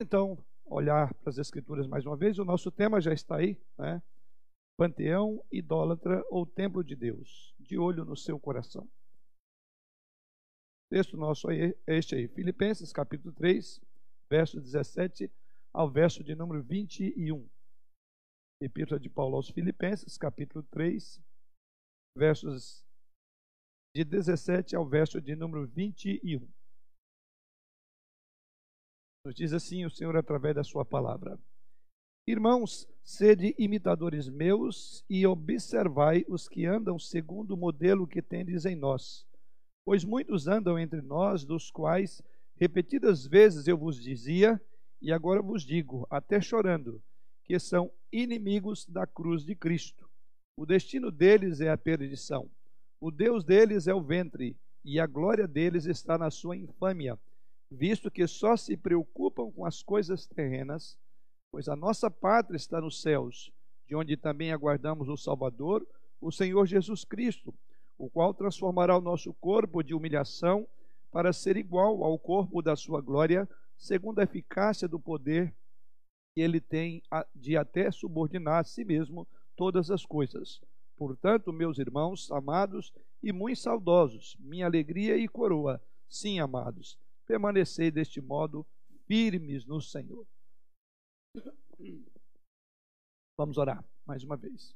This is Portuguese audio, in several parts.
Então, olhar para as Escrituras mais uma vez, o nosso tema já está aí, né? Panteão idólatra ou templo de Deus, de olho no seu coração. O texto nosso é este aí, Filipenses capítulo 3, verso 17 ao verso de número 21. Epístola de Paulo aos Filipenses, capítulo 3, versos de 17 ao verso de número 21. Nos diz assim o Senhor através da sua palavra. Irmãos, sede imitadores meus e observai os que andam segundo o modelo que tendes em nós. Pois muitos andam entre nós, dos quais repetidas vezes eu vos dizia, e agora vos digo, até chorando, que são inimigos da cruz de Cristo. O destino deles é a perdição. O Deus deles é o ventre, e a glória deles está na sua infâmia visto que só se preocupam com as coisas terrenas, pois a nossa pátria está nos céus, de onde também aguardamos o Salvador, o Senhor Jesus Cristo, o qual transformará o nosso corpo de humilhação para ser igual ao corpo da sua glória, segundo a eficácia do poder que ele tem de até subordinar a si mesmo todas as coisas. Portanto, meus irmãos amados e muito saudosos, minha alegria e coroa, sim, amados, permanecer deste modo firmes no Senhor. Vamos orar mais uma vez.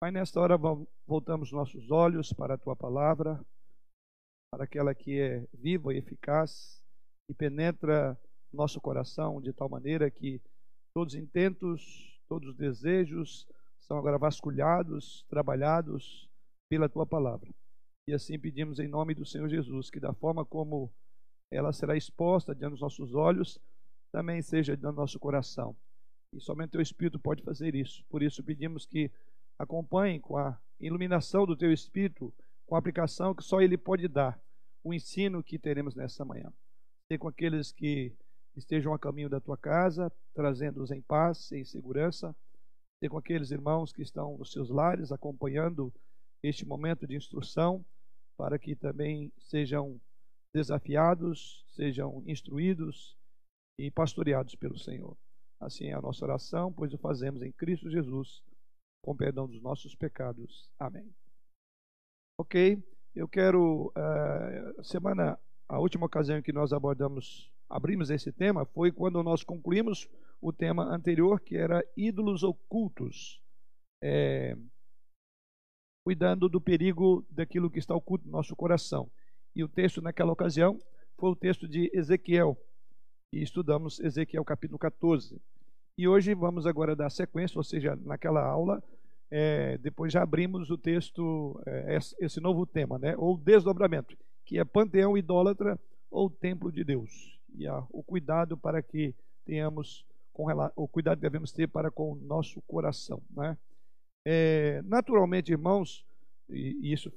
Pai, nesta hora voltamos nossos olhos para a tua palavra, para aquela que é viva e eficaz e penetra nosso coração de tal maneira que todos os intentos, todos os desejos são agora vasculhados, trabalhados pela tua palavra. E assim pedimos em nome do Senhor Jesus que da forma como ela será exposta diante dos nossos olhos, também seja diante do nosso coração. E somente o Espírito pode fazer isso. Por isso pedimos que acompanhe com a iluminação do teu Espírito, com a aplicação que só Ele pode dar, o ensino que teremos nessa manhã. Ser com aqueles que estejam a caminho da tua casa, trazendo-os em paz, em segurança. Ser com aqueles irmãos que estão nos seus lares, acompanhando este momento de instrução, para que também sejam desafiados, sejam instruídos e pastoreados pelo Senhor. Assim é a nossa oração, pois o fazemos em Cristo Jesus, com perdão dos nossos pecados. Amém. Ok, eu quero. Uh, semana, a última ocasião que nós abordamos, abrimos esse tema, foi quando nós concluímos o tema anterior, que era ídolos ocultos. É, cuidando do perigo daquilo que está oculto no nosso coração. E o texto naquela ocasião foi o texto de Ezequiel. E estudamos Ezequiel capítulo 14. E hoje vamos agora dar sequência, ou seja, naquela aula, é, depois já abrimos o texto, é, esse novo tema, né? ou desdobramento, que é panteão idólatra ou templo de Deus. E o cuidado para que tenhamos, com, o cuidado que devemos ter para com o nosso coração. Né? É, naturalmente, irmãos, e, e isso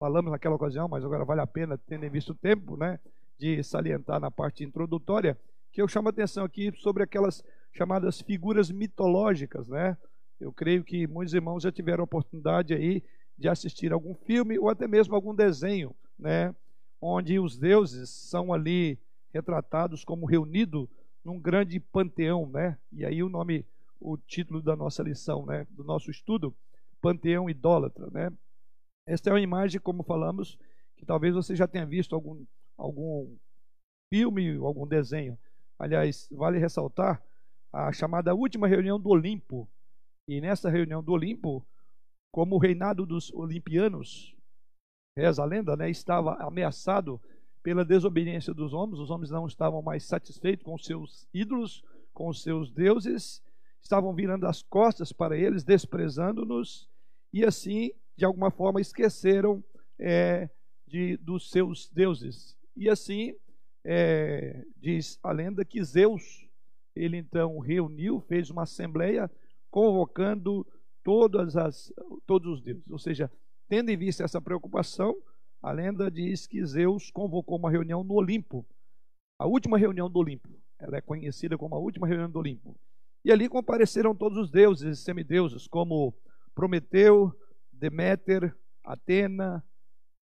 falamos naquela ocasião, mas agora vale a pena, tendo em visto o tempo, né, de salientar na parte introdutória, que eu chamo a atenção aqui sobre aquelas chamadas figuras mitológicas, né? Eu creio que muitos irmãos já tiveram a oportunidade aí de assistir algum filme ou até mesmo algum desenho, né, onde os deuses são ali retratados como reunidos num grande panteão, né? E aí o nome, o título da nossa lição, né, do nosso estudo, panteão idólatra, né? Esta é uma imagem, como falamos, que talvez você já tenha visto algum, algum filme, algum desenho. Aliás, vale ressaltar a chamada última reunião do Olimpo. E nessa reunião do Olimpo, como o reinado dos olimpianos, reza a lenda, né, estava ameaçado pela desobediência dos homens, os homens não estavam mais satisfeitos com seus ídolos, com seus deuses, estavam virando as costas para eles, desprezando-nos, e assim de alguma forma esqueceram é, de, dos seus deuses. E assim é, diz a lenda que Zeus, ele então reuniu, fez uma assembleia convocando todas as, todos os deuses. Ou seja, tendo em vista essa preocupação, a lenda diz que Zeus convocou uma reunião no Olimpo, a última reunião do Olimpo. Ela é conhecida como a última reunião do Olimpo. E ali compareceram todos os deuses e semideuses, como Prometeu, Deméter, Atena,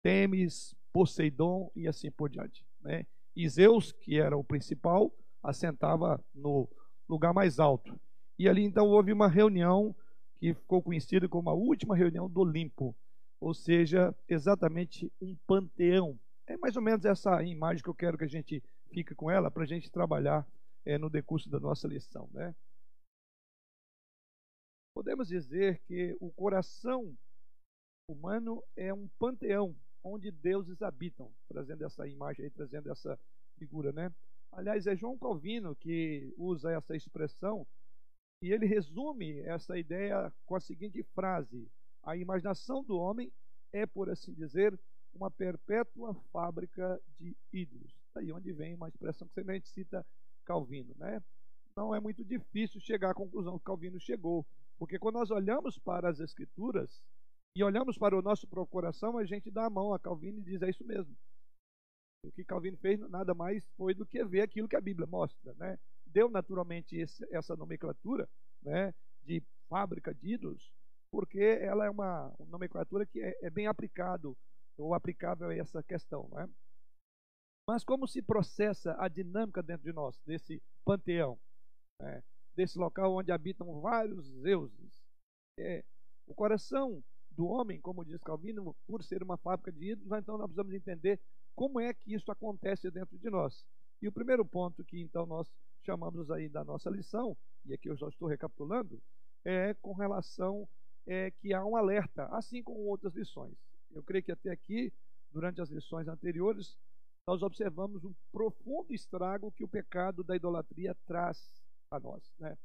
Temis, Poseidon e assim por diante. Né? E Zeus, que era o principal, assentava no lugar mais alto. E ali então houve uma reunião que ficou conhecida como a última reunião do Olimpo, ou seja, exatamente um panteão. É mais ou menos essa imagem que eu quero que a gente fique com ela para a gente trabalhar é, no decurso da nossa lição. Né? Podemos dizer que o coração humano é um panteão onde deuses habitam, trazendo essa imagem aí, trazendo essa figura, né? Aliás, é João Calvino que usa essa expressão e ele resume essa ideia com a seguinte frase: A imaginação do homem é, por assim dizer, uma perpétua fábrica de ídolos. Daí onde vem uma expressão que sempre a gente cita Calvino, né? Não é muito difícil chegar à conclusão que Calvino chegou, porque quando nós olhamos para as escrituras e olhamos para o nosso coração, a gente dá a mão a Calvino e diz é isso mesmo. O que Calvino fez nada mais foi do que ver aquilo que a Bíblia mostra, né? Deu naturalmente esse, essa nomenclatura, né, de fábrica de ídolos, porque ela é uma, uma nomenclatura que é, é, bem aplicado ou aplicável a essa questão, né? Mas como se processa a dinâmica dentro de nós desse panteão, né? desse local onde habitam vários deuses? É, o coração do homem, como diz Calvino, por ser uma fábrica de ídolos, então nós precisamos entender como é que isso acontece dentro de nós. E o primeiro ponto que então nós chamamos aí da nossa lição, e aqui eu já estou recapitulando, é com relação é, que há um alerta, assim como outras lições. Eu creio que até aqui, durante as lições anteriores, nós observamos um profundo estrago que o pecado da idolatria traz a nós. Né?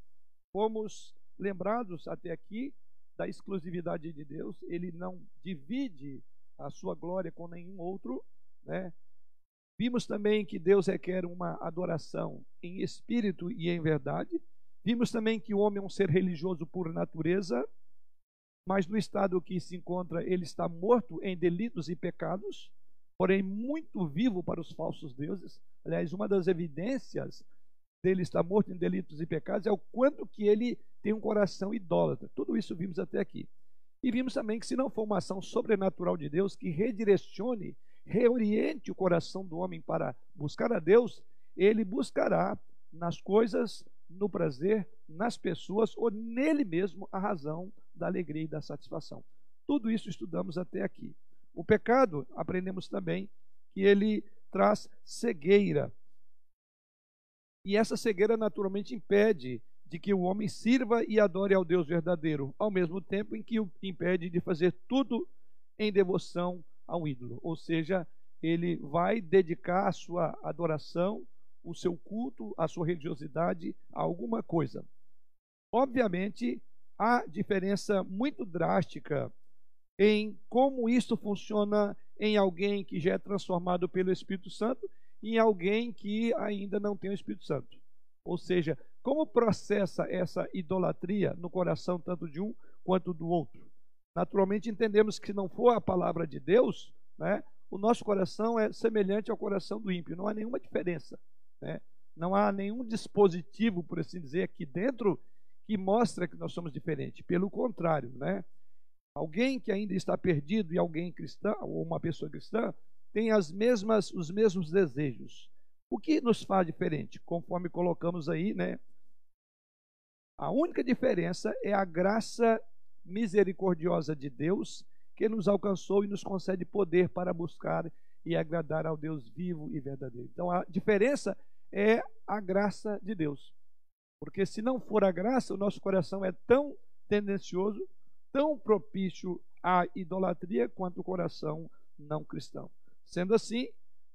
Fomos lembrados até aqui da exclusividade de Deus, ele não divide a sua glória com nenhum outro, né? Vimos também que Deus requer uma adoração em espírito e em verdade. Vimos também que o homem é um ser religioso por natureza, mas no estado que se encontra, ele está morto em delitos e pecados, porém muito vivo para os falsos deuses. Aliás, uma das evidências dele estar morto em delitos e pecados é o quanto que ele tem um coração idólatra. Tudo isso vimos até aqui. E vimos também que se não for uma ação sobrenatural de Deus que redirecione, reoriente o coração do homem para buscar a Deus, ele buscará nas coisas, no prazer, nas pessoas ou nele mesmo a razão da alegria e da satisfação. Tudo isso estudamos até aqui. O pecado, aprendemos também que ele traz cegueira. E essa cegueira naturalmente impede de que o homem sirva e adore ao Deus verdadeiro, ao mesmo tempo em que o impede de fazer tudo em devoção ao ídolo. Ou seja, ele vai dedicar a sua adoração, o seu culto, a sua religiosidade a alguma coisa. Obviamente, há diferença muito drástica em como isso funciona em alguém que já é transformado pelo Espírito Santo em alguém que ainda não tem o Espírito Santo. Ou seja, como processa essa idolatria no coração tanto de um quanto do outro? Naturalmente entendemos que se não for a palavra de Deus, né, o nosso coração é semelhante ao coração do ímpio, não há nenhuma diferença. Né? Não há nenhum dispositivo, por assim dizer, aqui dentro que mostra que nós somos diferentes. Pelo contrário, né? alguém que ainda está perdido e alguém cristão, ou uma pessoa cristã, tem as mesmas, os mesmos desejos. O que nos faz diferente? Conforme colocamos aí, né? A única diferença é a graça misericordiosa de Deus que nos alcançou e nos concede poder para buscar e agradar ao Deus vivo e verdadeiro. Então a diferença é a graça de Deus. Porque se não for a graça, o nosso coração é tão tendencioso, tão propício à idolatria quanto o coração não cristão. Sendo assim,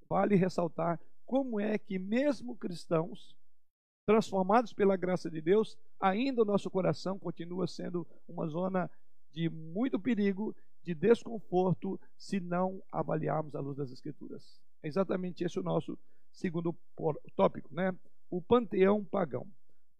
vale ressaltar como é que mesmo cristãos transformados pela graça de Deus, ainda o nosso coração continua sendo uma zona de muito perigo, de desconforto, se não avaliarmos a luz das Escrituras. É exatamente esse o nosso segundo tópico, né? O panteão pagão.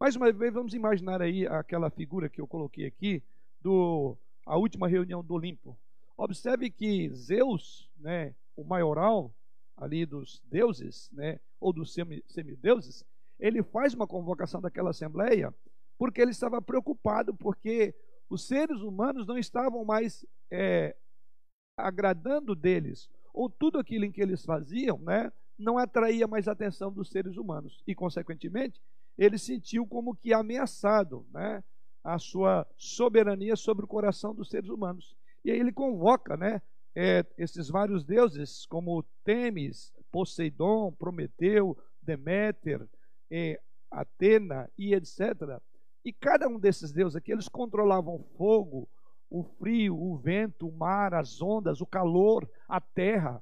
Mais uma vez, vamos imaginar aí aquela figura que eu coloquei aqui do a última reunião do Olimpo. Observe que Zeus, né, o maioral ali dos deuses, né, ou dos semideuses, ele faz uma convocação daquela assembleia porque ele estava preocupado, porque os seres humanos não estavam mais é, agradando deles, ou tudo aquilo em que eles faziam, né, não atraía mais a atenção dos seres humanos e, consequentemente, ele sentiu como que ameaçado, né, a sua soberania sobre o coração dos seres humanos. E aí ele convoca, né, é, esses vários deuses como Temis, Poseidon, Prometeu, Deméter, é, Atena e etc. E cada um desses deuses aqui, eles controlavam o fogo, o frio, o vento, o mar, as ondas, o calor, a terra.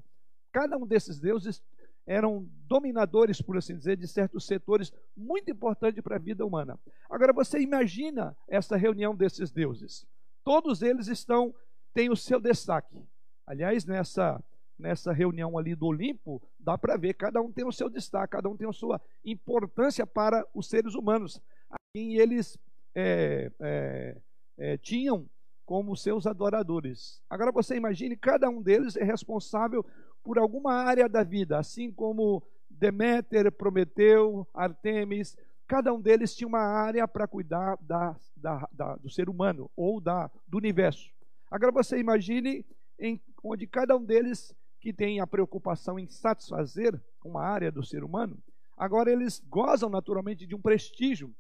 Cada um desses deuses eram dominadores, por assim dizer, de certos setores muito importantes para a vida humana. Agora você imagina essa reunião desses deuses. Todos eles estão têm o seu destaque. Aliás, nessa nessa reunião ali do Olimpo, dá para ver, cada um tem o seu destaque, cada um tem a sua importância para os seres humanos, a quem eles é, é, é, tinham como seus adoradores. Agora você imagine, cada um deles é responsável por alguma área da vida, assim como Deméter, Prometeu, Artemis, cada um deles tinha uma área para cuidar da, da, da, do ser humano ou da, do universo. Agora você imagine em, onde cada um deles que tem a preocupação em satisfazer uma área do ser humano, agora eles gozam naturalmente de um prestígio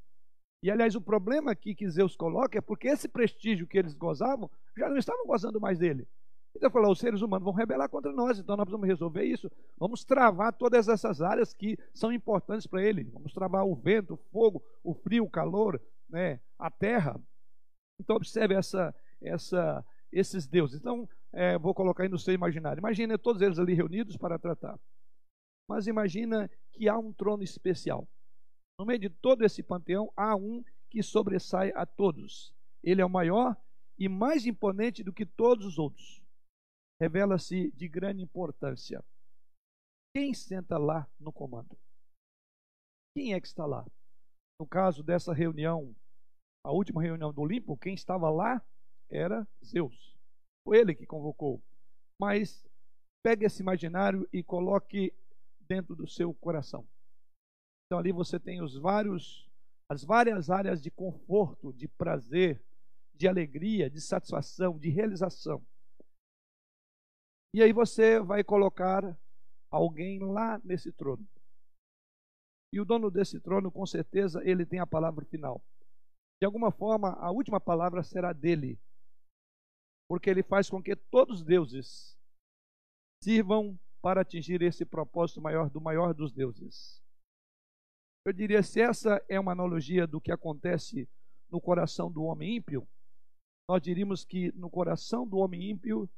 e aliás, o problema aqui que Zeus coloca é porque esse prestígio que eles gozavam já não estavam gozando mais dele. Então falou: os seres humanos vão rebelar contra nós, então nós precisamos resolver isso. Vamos travar todas essas áreas que são importantes para ele. Vamos travar o vento, o fogo, o frio, o calor, né, a terra. Então observe essa, essa, esses deuses. Então, é, vou colocar aí no seu imaginário. Imagina todos eles ali reunidos para tratar. Mas imagina que há um trono especial. No meio de todo esse panteão, há um que sobressai a todos. Ele é o maior e mais imponente do que todos os outros. Revela-se de grande importância. Quem senta lá no comando? Quem é que está lá? No caso dessa reunião, a última reunião do Olimpo, quem estava lá era Zeus. Foi ele que convocou. Mas pegue esse imaginário e coloque dentro do seu coração. Então ali você tem os vários as várias áreas de conforto, de prazer, de alegria, de satisfação, de realização. E aí você vai colocar alguém lá nesse trono. E o dono desse trono, com certeza, ele tem a palavra final. De alguma forma, a última palavra será dele. Porque ele faz com que todos os deuses sirvam para atingir esse propósito maior do maior dos deuses. Eu diria, se essa é uma analogia do que acontece no coração do homem ímpio, nós diríamos que no coração do homem ímpio,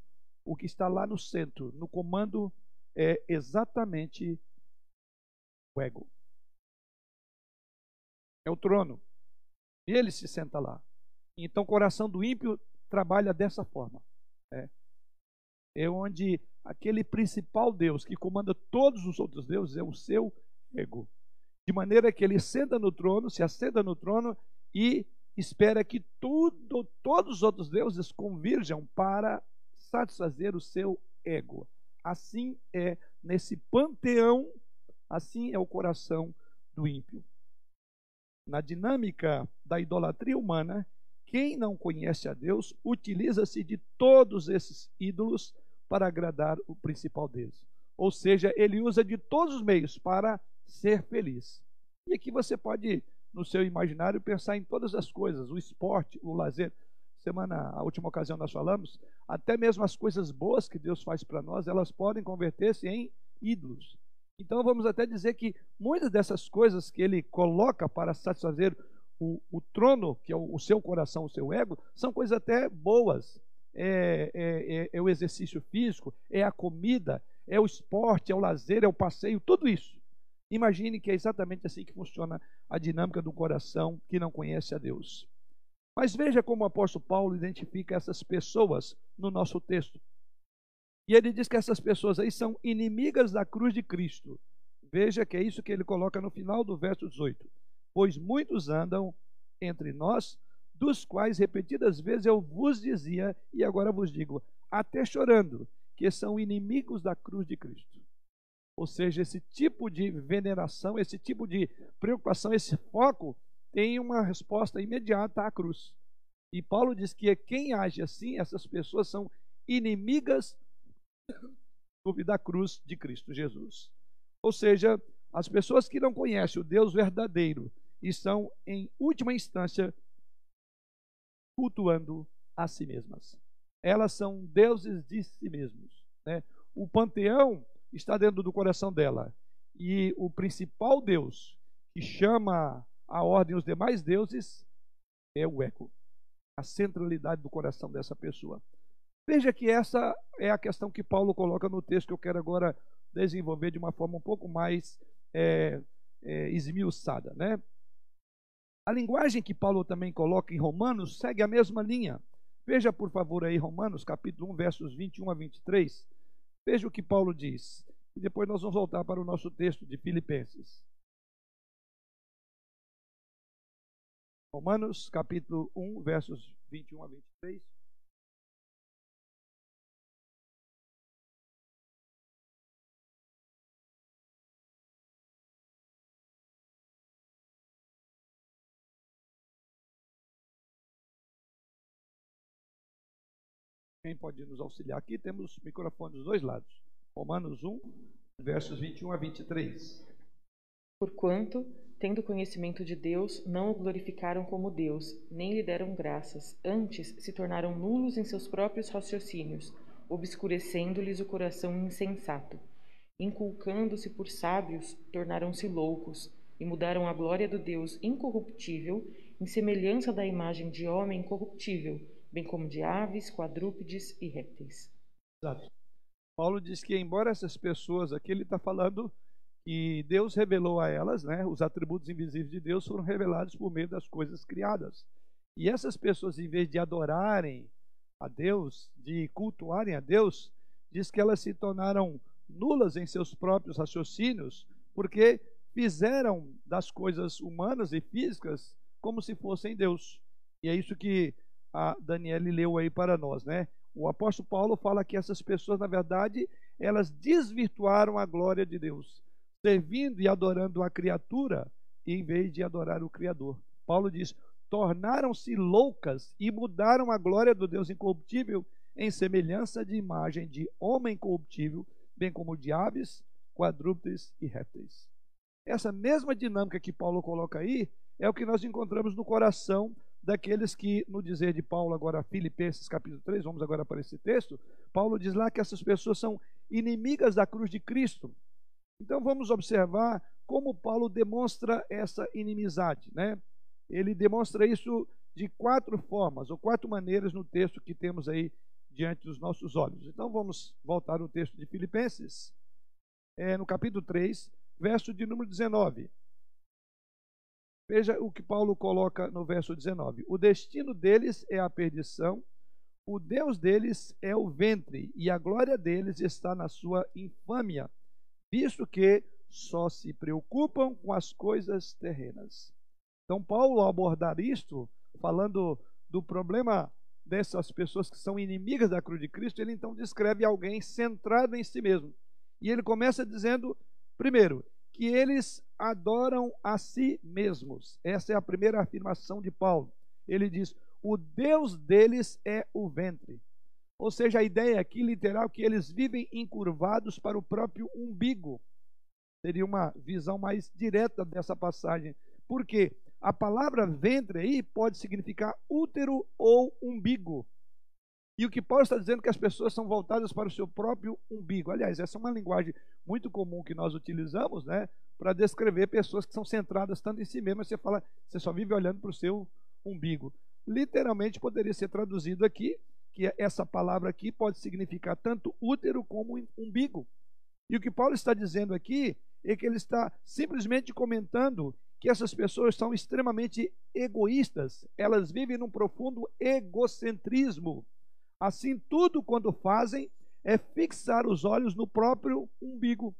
o que está lá no centro, no comando, é exatamente o ego. É o trono. Ele se senta lá. Então o coração do ímpio trabalha dessa forma. É, é onde aquele principal Deus que comanda todos os outros deuses é o seu ego de maneira que ele senta no trono, se assenta no trono e espera que tudo, todos os outros deuses convirjam para satisfazer o seu ego. Assim é nesse panteão, assim é o coração do ímpio. Na dinâmica da idolatria humana, quem não conhece a Deus utiliza-se de todos esses ídolos para agradar o principal deles. Ou seja, ele usa de todos os meios para ser feliz. E aqui você pode, no seu imaginário, pensar em todas as coisas: o esporte, o lazer. Semana, a última ocasião nós falamos, até mesmo as coisas boas que Deus faz para nós, elas podem converter-se em ídolos. Então vamos até dizer que muitas dessas coisas que ele coloca para satisfazer o, o trono, que é o, o, seu coração, o seu ego, são coisas até boas. É, é, é, é o exercício físico, é a comida, é o esporte, é o lazer, é o passeio, tudo isso. Imagine que é exatamente assim que funciona a dinâmica do coração que não conhece a Deus. Mas veja como o apóstolo Paulo identifica essas pessoas no nosso texto. E ele diz que essas pessoas aí são inimigas da cruz de Cristo. Veja que é isso que ele coloca no final do verso 18. Pois muitos andam entre nós, dos quais repetidas vezes eu vos dizia, e agora vos digo, até chorando, que são inimigos da cruz de Cristo. Ou seja, esse tipo de veneração, esse tipo de preocupação, esse foco tem uma resposta imediata à cruz. E Paulo diz que quem age assim, essas pessoas são inimigas da cruz de Cristo Jesus. Ou seja, as pessoas que não conhecem o Deus verdadeiro estão, em última instância, cultuando a si mesmas. Elas são deuses de si mesmos. Né? O panteão está dentro do coração dela. E o principal Deus que chama a ordem os demais deuses é o eco, a centralidade do coração dessa pessoa. Veja que essa é a questão que Paulo coloca no texto que eu quero agora desenvolver de uma forma um pouco mais é, é, esmiuçada. Né? A linguagem que Paulo também coloca em Romanos segue a mesma linha. Veja, por favor, aí Romanos, capítulo 1, versos 21 a 23. Veja o que Paulo diz. E depois nós vamos voltar para o nosso texto de Filipenses. Romanos, capítulo 1, versos 21 a 23. Quem pode nos auxiliar aqui? Temos microfone dos dois lados. Romanos 1, versos 21 a 23. Porquanto, tendo conhecimento de Deus, não o glorificaram como Deus, nem lhe deram graças, antes se tornaram nulos em seus próprios raciocínios, obscurecendo-lhes o coração insensato. Inculcando-se por sábios, tornaram-se loucos, e mudaram a glória do Deus incorruptível em semelhança da imagem de homem corruptível, bem como de aves, quadrúpedes e répteis. Exato. Paulo diz que, embora essas pessoas aqui, ele está falando que Deus revelou a elas, né, os atributos invisíveis de Deus foram revelados por meio das coisas criadas. E essas pessoas, em vez de adorarem a Deus, de cultuarem a Deus, diz que elas se tornaram nulas em seus próprios raciocínios, porque fizeram das coisas humanas e físicas como se fossem Deus. E é isso que a Daniele leu aí para nós, né? O apóstolo Paulo fala que essas pessoas, na verdade, elas desvirtuaram a glória de Deus, servindo e adorando a criatura em vez de adorar o Criador. Paulo diz: tornaram-se loucas e mudaram a glória do Deus incorruptível em semelhança de imagem de homem corruptível, bem como de aves, quadrúpedes e répteis. Essa mesma dinâmica que Paulo coloca aí é o que nós encontramos no coração daqueles que, no dizer de Paulo, agora Filipenses capítulo 3, vamos agora para esse texto, Paulo diz lá que essas pessoas são inimigas da cruz de Cristo. Então vamos observar como Paulo demonstra essa inimizade, né? Ele demonstra isso de quatro formas, ou quatro maneiras no texto que temos aí diante dos nossos olhos. Então vamos voltar no texto de Filipenses, é, no capítulo 3, verso de número 19. Veja o que Paulo coloca no verso 19: O destino deles é a perdição, o Deus deles é o ventre, e a glória deles está na sua infâmia, visto que só se preocupam com as coisas terrenas. Então, Paulo, ao abordar isto, falando do problema dessas pessoas que são inimigas da cruz de Cristo, ele então descreve alguém centrado em si mesmo. E ele começa dizendo, primeiro, que eles adoram a si mesmos. Essa é a primeira afirmação de Paulo. Ele diz: o Deus deles é o ventre. Ou seja, a ideia aqui literal que eles vivem encurvados para o próprio umbigo. Seria uma visão mais direta dessa passagem. Por quê? A palavra ventre aí pode significar útero ou umbigo. E o que Paulo está dizendo é que as pessoas são voltadas para o seu próprio umbigo. Aliás, essa é uma linguagem muito comum que nós utilizamos, né, para descrever pessoas que são centradas tanto em si mesmas, você fala, você só vive olhando para o seu umbigo. Literalmente poderia ser traduzido aqui que essa palavra aqui pode significar tanto útero como umbigo. E o que Paulo está dizendo aqui é que ele está simplesmente comentando que essas pessoas são extremamente egoístas, elas vivem num profundo egocentrismo. Assim, tudo quando fazem é fixar os olhos no próprio umbigo.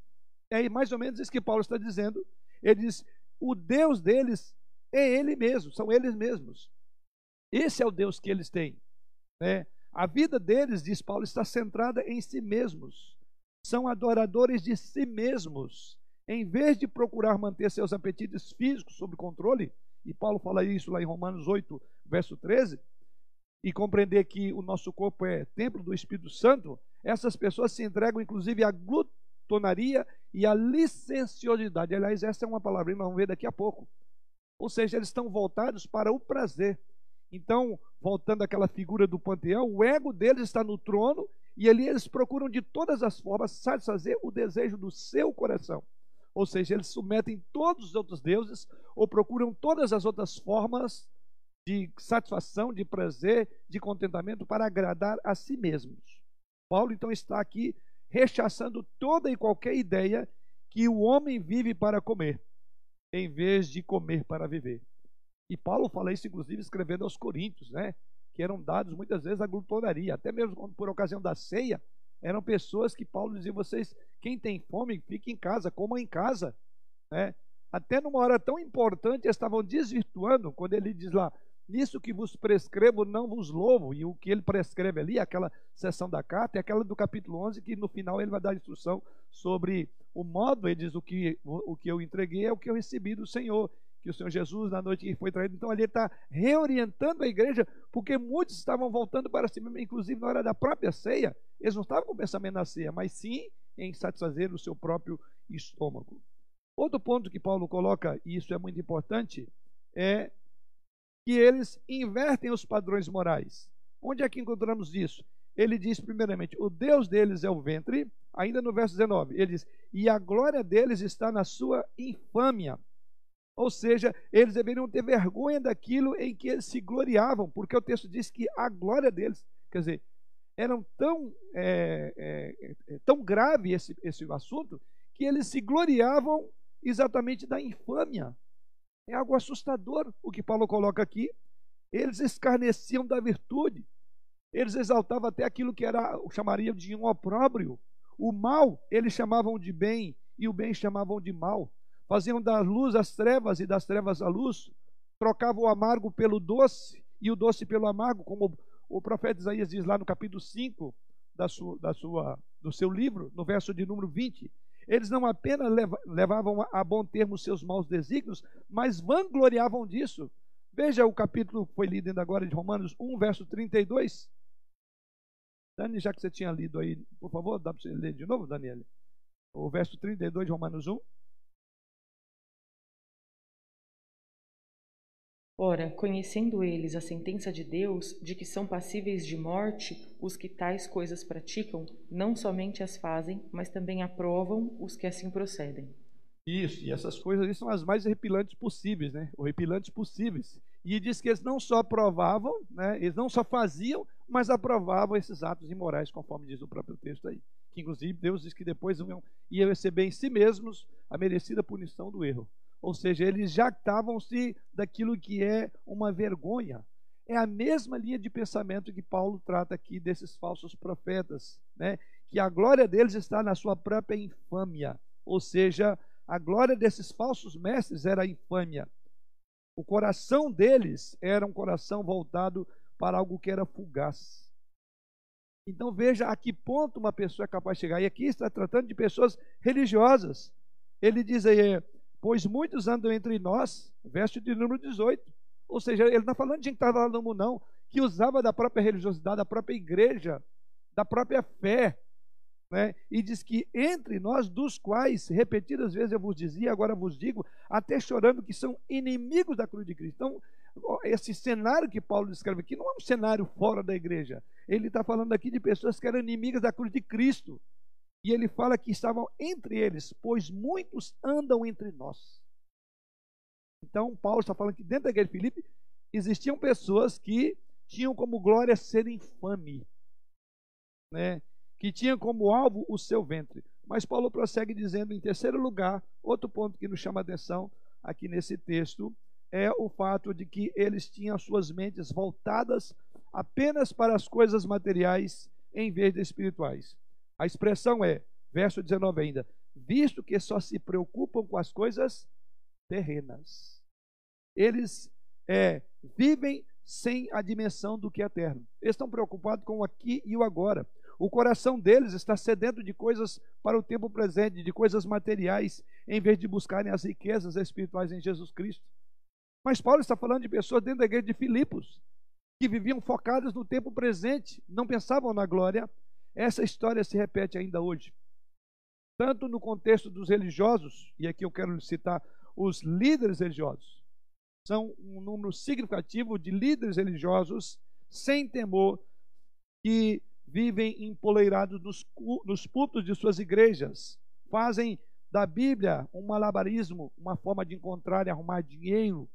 É mais ou menos isso que Paulo está dizendo. Ele diz: o Deus deles é Ele mesmo, são eles mesmos. Esse é o Deus que eles têm. Né? A vida deles, diz Paulo, está centrada em si mesmos. São adoradores de si mesmos. Em vez de procurar manter seus apetites físicos sob controle, e Paulo fala isso lá em Romanos 8, verso 13, e compreender que o nosso corpo é templo do Espírito Santo, essas pessoas se entregam inclusive à glutonaria e a licenciosidade. Aliás, essa é uma palavrinha que nós vamos ver daqui a pouco. Ou seja, eles estão voltados para o prazer. Então, voltando àquela figura do panteão, o ego deles está no trono e ali eles procuram de todas as formas satisfazer o desejo do seu coração. Ou seja, eles submetem todos os outros deuses ou procuram todas as outras formas de satisfação, de prazer, de contentamento para agradar a si mesmos. Paulo então está aqui rechaçando toda e qualquer ideia que o homem vive para comer, em vez de comer para viver. E Paulo fala isso, inclusive, escrevendo aos Coríntios, né? Que eram dados muitas vezes à glutonaria, até mesmo por ocasião da ceia, eram pessoas que Paulo dizia: vocês, quem tem fome, fique em casa, coma em casa, né? Até numa hora tão importante, estavam desvirtuando, quando ele diz lá: Nisso que vos prescrevo, não vos louvo. E o que ele prescreve ali, aquela seção da carta, é aquela do capítulo 11, que no final ele vai dar instrução sobre o modo, ele diz: o que, o, que eu entreguei é o que eu recebi do Senhor que o Senhor Jesus, na noite que foi traído, então ali está reorientando a igreja, porque muitos estavam voltando para si mesmo, inclusive na hora da própria ceia, eles não estavam com pensamento na ceia, mas sim em satisfazer o seu próprio estômago. Outro ponto que Paulo coloca, e isso é muito importante, é que eles invertem os padrões morais. Onde é que encontramos isso? Ele diz, primeiramente, o Deus deles é o ventre, ainda no verso 19, ele diz, e a glória deles está na sua infâmia. Ou seja, eles deveriam ter vergonha daquilo em que eles se gloriavam, porque o texto diz que a glória deles, quer dizer, eram tão, é, é, é, tão grave esse, esse assunto, que eles se gloriavam exatamente da infâmia. É algo assustador o que Paulo coloca aqui. Eles escarneciam da virtude. Eles exaltavam até aquilo que era, chamariam de um opróbrio. O mal eles chamavam de bem e o bem chamavam de mal faziam da luz as trevas e das trevas a luz, trocavam o amargo pelo doce e o doce pelo amargo, como o profeta Isaías diz lá no capítulo 5 da sua, da sua, do seu livro, no verso de número 20. Eles não apenas levavam a bom termo seus maus desígnios, mas vangloriavam disso. Veja o capítulo que foi lido ainda agora de Romanos 1, verso 32. Dani, já que você tinha lido aí, por favor, dá para você ler de novo, Daniel? O verso 32 de Romanos 1. Ora, conhecendo eles a sentença de Deus, de que são passíveis de morte os que tais coisas praticam, não somente as fazem, mas também aprovam os que assim procedem. Isso, e essas coisas são as mais repilantes possíveis, né? repilantes possíveis. E diz que eles não só aprovavam, né? eles não só faziam, mas aprovavam esses atos imorais, conforme diz o próprio texto aí. Que inclusive Deus diz que depois iam, iam receber em si mesmos a merecida punição do erro. Ou seja, eles jactavam-se daquilo que é uma vergonha. É a mesma linha de pensamento que Paulo trata aqui desses falsos profetas, né? que a glória deles está na sua própria infâmia. Ou seja, a glória desses falsos mestres era a infâmia. O coração deles era um coração voltado para algo que era fugaz. Então veja a que ponto uma pessoa é capaz de chegar. E aqui está tratando de pessoas religiosas. Ele diz aí, Pois muitos andam entre nós, verso de número 18. Ou seja, ele não está falando de gente que estava lá no mundo, não, que usava da própria religiosidade, da própria igreja, da própria fé. Né? E diz que entre nós, dos quais, repetidas vezes eu vos dizia, agora vos digo, até chorando, que são inimigos da cruz de Cristo. Então, esse cenário que Paulo descreve aqui não é um cenário fora da igreja. Ele está falando aqui de pessoas que eram inimigas da cruz de Cristo. E ele fala que estavam entre eles, pois muitos andam entre nós. Então, Paulo está falando que dentro da igreja de Filipe existiam pessoas que tinham como glória ser infame, né? que tinham como alvo o seu ventre. Mas Paulo prossegue dizendo, em terceiro lugar, outro ponto que nos chama a atenção aqui nesse texto, é o fato de que eles tinham suas mentes voltadas apenas para as coisas materiais em vez de espirituais. A expressão é, verso 19 ainda, visto que só se preocupam com as coisas terrenas. Eles é, vivem sem a dimensão do que é eterno. Eles estão preocupados com o aqui e o agora. O coração deles está sedento de coisas para o tempo presente, de coisas materiais, em vez de buscarem as riquezas espirituais em Jesus Cristo. Mas Paulo está falando de pessoas dentro da igreja de Filipos, que viviam focadas no tempo presente, não pensavam na glória, essa história se repete ainda hoje. tanto no contexto dos religiosos, e aqui eu quero citar os líderes religiosos, são um número significativo de líderes religiosos sem temor que vivem empoleirados nos, nos púlpitos de suas igrejas, fazem da Bíblia um malabarismo, uma forma de encontrar e arrumar dinheiro,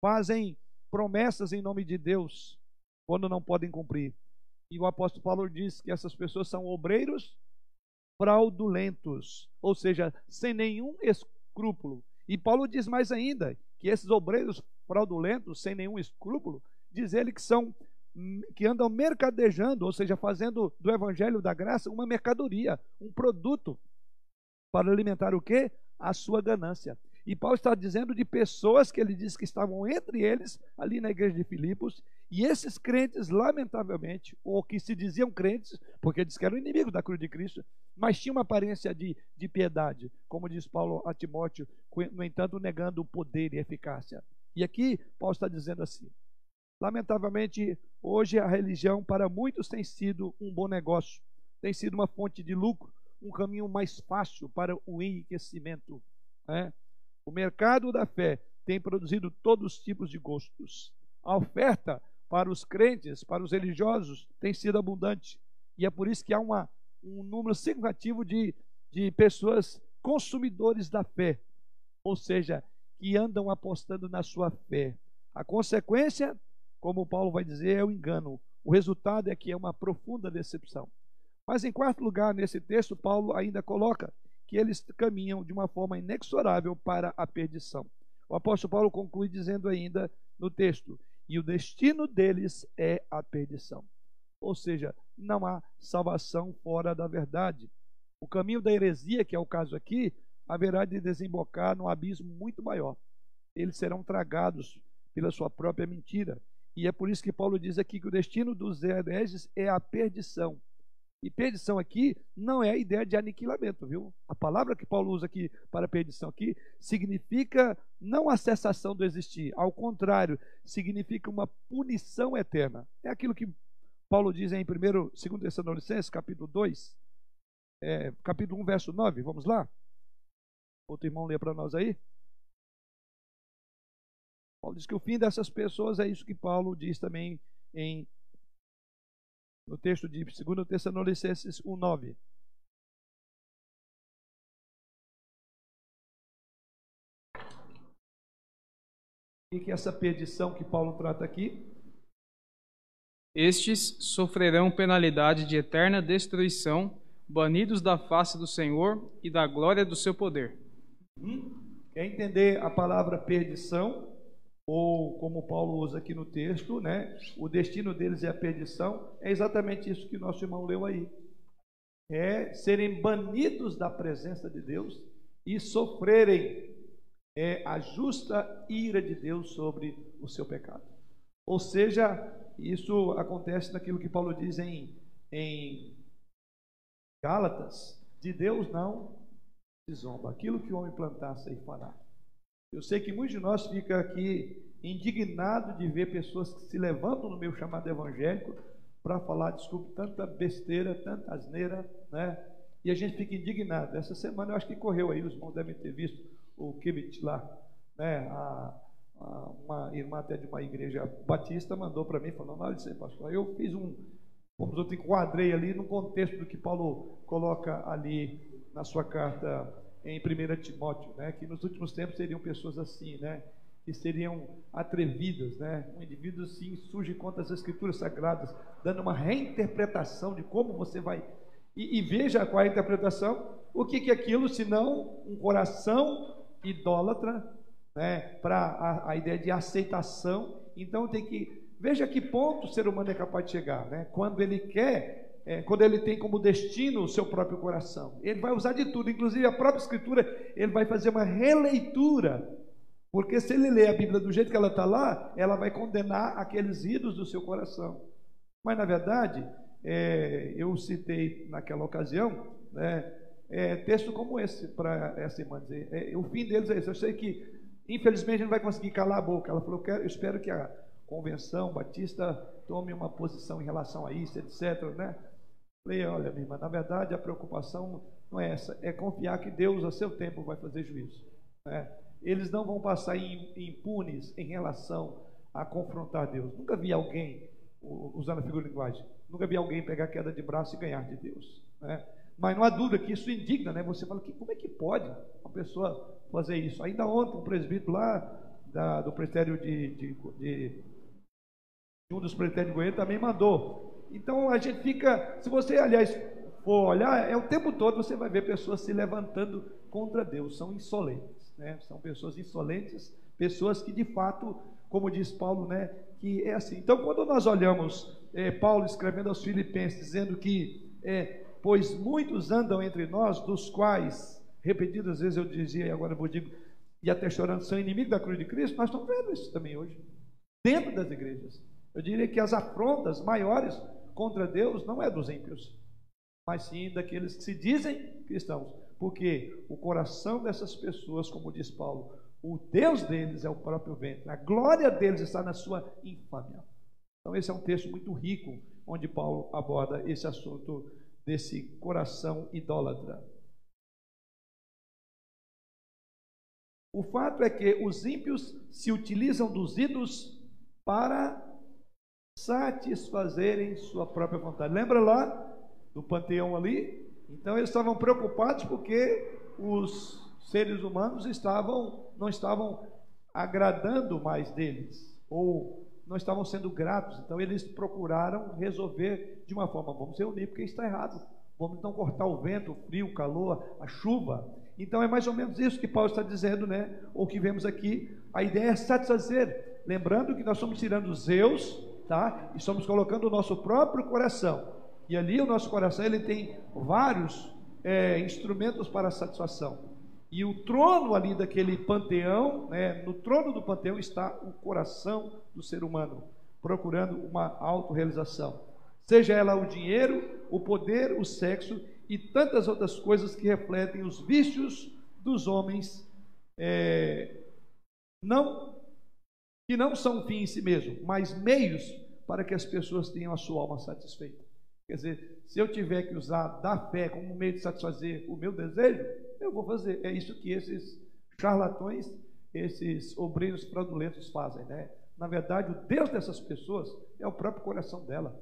fazem promessas em nome de Deus quando não podem cumprir. E o apóstolo Paulo diz que essas pessoas são obreiros fraudulentos, ou seja, sem nenhum escrúpulo. E Paulo diz mais ainda que esses obreiros fraudulentos, sem nenhum escrúpulo, diz ele que são que andam mercadejando, ou seja, fazendo do evangelho da graça uma mercadoria, um produto para alimentar o quê? A sua ganância. E Paulo está dizendo de pessoas que ele diz que estavam entre eles, ali na igreja de Filipos, e esses crentes, lamentavelmente, ou que se diziam crentes, porque diz que eram inimigos da cruz de Cristo, mas tinham uma aparência de, de piedade, como diz Paulo a Timóteo, no entanto, negando o poder e eficácia. E aqui Paulo está dizendo assim: lamentavelmente, hoje a religião para muitos tem sido um bom negócio, tem sido uma fonte de lucro, um caminho mais fácil para o enriquecimento. Né? O mercado da fé tem produzido todos os tipos de gostos. A oferta para os crentes, para os religiosos, tem sido abundante. E é por isso que há uma, um número significativo de, de pessoas consumidores da fé, ou seja, que andam apostando na sua fé. A consequência, como Paulo vai dizer, é o engano. O resultado é que é uma profunda decepção. Mas em quarto lugar, nesse texto, Paulo ainda coloca que eles caminham de uma forma inexorável para a perdição. O apóstolo Paulo conclui dizendo ainda no texto: e o destino deles é a perdição. Ou seja, não há salvação fora da verdade. O caminho da heresia, que é o caso aqui, haverá de desembocar num abismo muito maior. Eles serão tragados pela sua própria mentira. E é por isso que Paulo diz aqui que o destino dos hereges é a perdição. E perdição aqui não é a ideia de aniquilamento, viu? A palavra que Paulo usa aqui para perdição aqui significa não a cessação do existir, ao contrário, significa uma punição eterna. É aquilo que Paulo diz em 1 2 Tessalonicenses, capítulo 2, é, capítulo 1, verso 9. Vamos lá? Outro irmão lê para nós aí. Paulo diz que o fim dessas pessoas é isso que Paulo diz também em no texto de 2 Tessalonicenses 1,9. E que essa perdição que Paulo trata aqui? Estes sofrerão penalidade de eterna destruição, banidos da face do Senhor e da glória do seu poder. Hum? Quer entender a palavra perdição? Ou como Paulo usa aqui no texto, né, o destino deles é a perdição, é exatamente isso que nosso irmão leu aí. É serem banidos da presença de Deus e sofrerem é, a justa ira de Deus sobre o seu pecado. Ou seja, isso acontece naquilo que Paulo diz em, em Gálatas: de Deus não se zomba, aquilo que o homem plantasse aí fará. Eu sei que muitos de nós fica aqui indignado de ver pessoas que se levantam no meu chamado evangélico para falar, desculpe, tanta besteira, tanta asneira, né? E a gente fica indignado. Essa semana eu acho que correu aí, os irmãos devem ter visto o Kibit lá, né? A, a, uma irmã até de uma igreja batista mandou para mim, falando, olha isso pastor, eu fiz um, como eu enquadrei ali no contexto do que Paulo coloca ali na sua carta em 1 Timóteo, né, que nos últimos tempos seriam pessoas assim, né, que seriam atrevidas, né, um indivíduo assim surge contra as escrituras sagradas, dando uma reinterpretação de como você vai e, e veja qual é a interpretação, o que, que é aquilo senão um coração idólatra, né, para a, a ideia de aceitação. Então tem que veja que ponto o ser humano é capaz de chegar, né, quando ele quer é, quando ele tem como destino o seu próprio coração. Ele vai usar de tudo, inclusive a própria Escritura, ele vai fazer uma releitura, porque se ele ler a Bíblia do jeito que ela está lá, ela vai condenar aqueles ídolos do seu coração. Mas na verdade, é, eu citei naquela ocasião, né, é, texto como esse para essa irmã dizer. É, o fim deles é esse. Eu sei que, infelizmente, não vai conseguir calar a boca. Ela falou: eu, quero, eu espero que a convenção batista tome uma posição em relação a isso, etc. Né? Falei, olha, minha irmã, na verdade a preocupação não é essa, é confiar que Deus, a seu tempo, vai fazer juízo. Né? Eles não vão passar impunes em relação a confrontar Deus. Nunca vi alguém, usando a figura de linguagem, nunca vi alguém pegar queda de braço e ganhar de Deus. Né? Mas não há dúvida que isso indigna, né? Você fala que como é que pode uma pessoa fazer isso? Ainda ontem, um presbítero lá da, do presbitério de, de, de, de um dos presbitérios de Goiânia também mandou. Então a gente fica, se você, aliás, for olhar, é o tempo todo você vai ver pessoas se levantando contra Deus, são insolentes, né? São pessoas insolentes, pessoas que de fato, como diz Paulo, né, que é assim. Então, quando nós olhamos é, Paulo escrevendo aos Filipenses, dizendo que é, pois muitos andam entre nós, dos quais, repetidas vezes eu dizia, e agora vou dizer, e até chorando, são inimigos da cruz de Cristo, nós estamos vendo isso também hoje, dentro das igrejas. Eu diria que as afrontas maiores contra Deus não é dos ímpios, mas sim daqueles que se dizem cristãos, porque o coração dessas pessoas, como diz Paulo, o Deus deles é o próprio ventre, a glória deles está na sua infâmia. Então, esse é um texto muito rico, onde Paulo aborda esse assunto desse coração idólatra. O fato é que os ímpios se utilizam dos ídolos para satisfazerem sua própria vontade. Lembra lá do panteão ali? Então eles estavam preocupados porque os seres humanos estavam não estavam agradando mais deles ou não estavam sendo gratos. Então eles procuraram resolver de uma forma: vamos se unir porque está errado. Vamos então cortar o vento, o frio, o calor, a chuva. Então é mais ou menos isso que Paulo está dizendo, né? Ou que vemos aqui. A ideia é satisfazer. Lembrando que nós estamos tirando Zeus, tá? E estamos colocando o nosso próprio coração. E ali o nosso coração ele tem vários é, instrumentos para satisfação. E o trono ali daquele panteão, né, no trono do panteão está o coração do ser humano, procurando uma autorrealização. Seja ela o dinheiro, o poder, o sexo e tantas outras coisas que refletem os vícios dos homens, é, não que não são fim em si mesmo, mas meios para que as pessoas tenham a sua alma satisfeita. Quer dizer, se eu tiver que usar da fé como meio de satisfazer o meu desejo, eu vou fazer. É isso que esses charlatões, esses obreiros fraudulentos fazem, né? Na verdade, o Deus dessas pessoas é o próprio coração dela.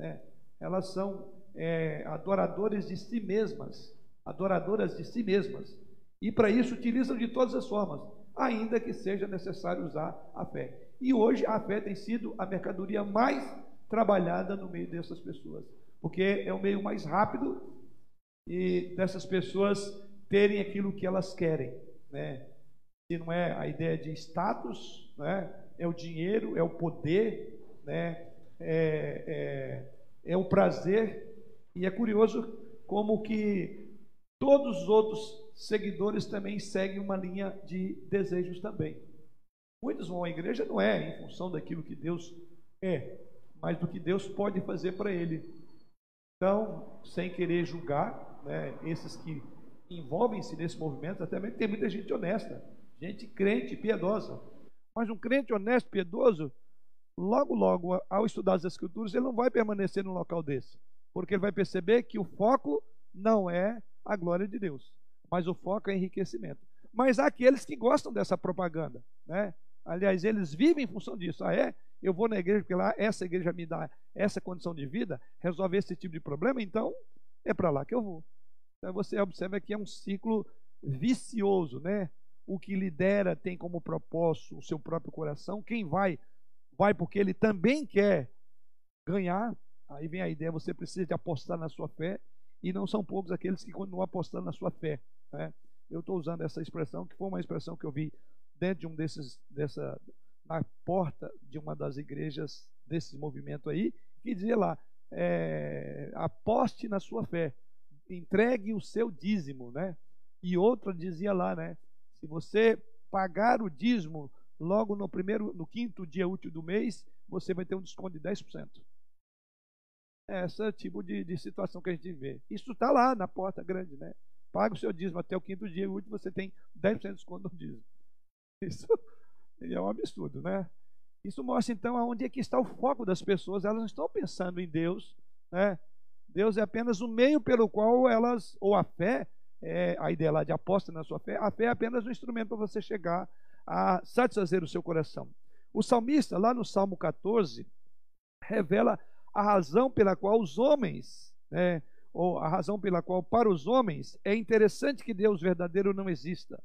Né? Elas são é, adoradores de si mesmas, adoradoras de si mesmas. E para isso utilizam de todas as formas, ainda que seja necessário usar a fé. E hoje a fé tem sido a mercadoria mais trabalhada no meio dessas pessoas, porque é o meio mais rápido e dessas pessoas terem aquilo que elas querem, né? Se não é a ideia de status, né? É o dinheiro, é o poder, né? É, é, é o prazer e é curioso como que todos os outros seguidores também seguem uma linha de desejos também. Muitos vão à igreja não é em função daquilo que Deus é, mas do que Deus pode fazer para ele. Então, sem querer julgar né, esses que envolvem-se nesse movimento, até mesmo tem muita gente honesta, gente crente, piedosa. Mas um crente honesto, piedoso, logo, logo, ao estudar as Escrituras, ele não vai permanecer num local desse, porque ele vai perceber que o foco não é a glória de Deus, mas o foco é enriquecimento. Mas há aqueles que gostam dessa propaganda, né? Aliás, eles vivem em função disso. Ah, é? Eu vou na igreja porque lá essa igreja me dá essa condição de vida, resolve esse tipo de problema, então é para lá que eu vou. Então você observa que é um ciclo vicioso, né? O que lidera tem como propósito o seu próprio coração. Quem vai, vai porque ele também quer ganhar. Aí vem a ideia: você precisa de apostar na sua fé, e não são poucos aqueles que continuam apostando na sua fé. Né? Eu estou usando essa expressão, que foi uma expressão que eu vi dentro de um desses, dessa, na porta de uma das igrejas desse movimento aí, que dizia lá: é, aposte na sua fé, entregue o seu dízimo, né? E outra dizia lá, né? Se você pagar o dízimo logo no primeiro, no quinto dia útil do mês, você vai ter um desconto de 10%. Esse tipo de, de situação que a gente vê. Isso está lá na porta grande, né? Paga o seu dízimo até o quinto dia útil, você tem 10% de desconto no dízimo. Isso é um absurdo, né? Isso mostra então aonde é que está o foco das pessoas. Elas não estão pensando em Deus, né? Deus é apenas o meio pelo qual elas, ou a fé, é, a ideia lá de aposta na sua fé, a fé é apenas um instrumento para você chegar a satisfazer o seu coração. O salmista, lá no Salmo 14, revela a razão pela qual os homens, né, ou a razão pela qual para os homens é interessante que Deus verdadeiro não exista.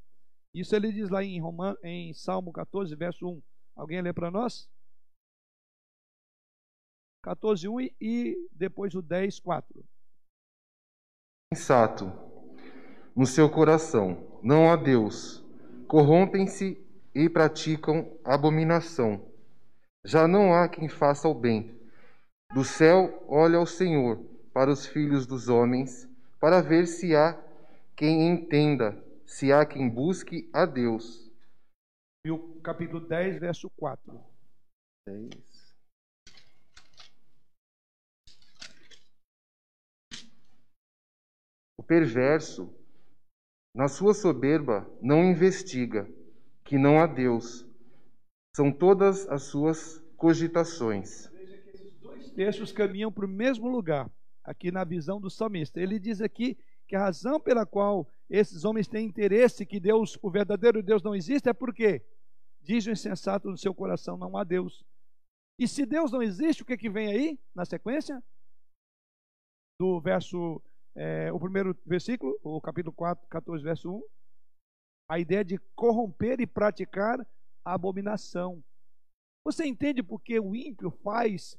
Isso ele diz lá em, Roman, em Salmo 14, verso 1. Alguém lê para nós? 14, 1 e depois o 10, 4. Sensato, no seu coração, não há Deus. Corrompem-se e praticam abominação. Já não há quem faça o bem. Do céu olha o Senhor para os filhos dos homens, para ver se há quem entenda, se há quem busque a Deus. E o capítulo 10, verso 4. 10. O perverso, na sua soberba, não investiga que não há Deus. São todas as suas cogitações. Veja que esses dois textos caminham para o mesmo lugar, aqui na visão do salmista. Ele diz aqui que a razão pela qual esses homens têm interesse que Deus, o verdadeiro Deus, não existe é porque diz o insensato no seu coração: não há Deus. E se Deus não existe, o que, que vem aí na sequência? Do verso, é, o primeiro versículo, o capítulo 4, 14, verso 1 a ideia de corromper e praticar a abominação. Você entende porque o ímpio faz,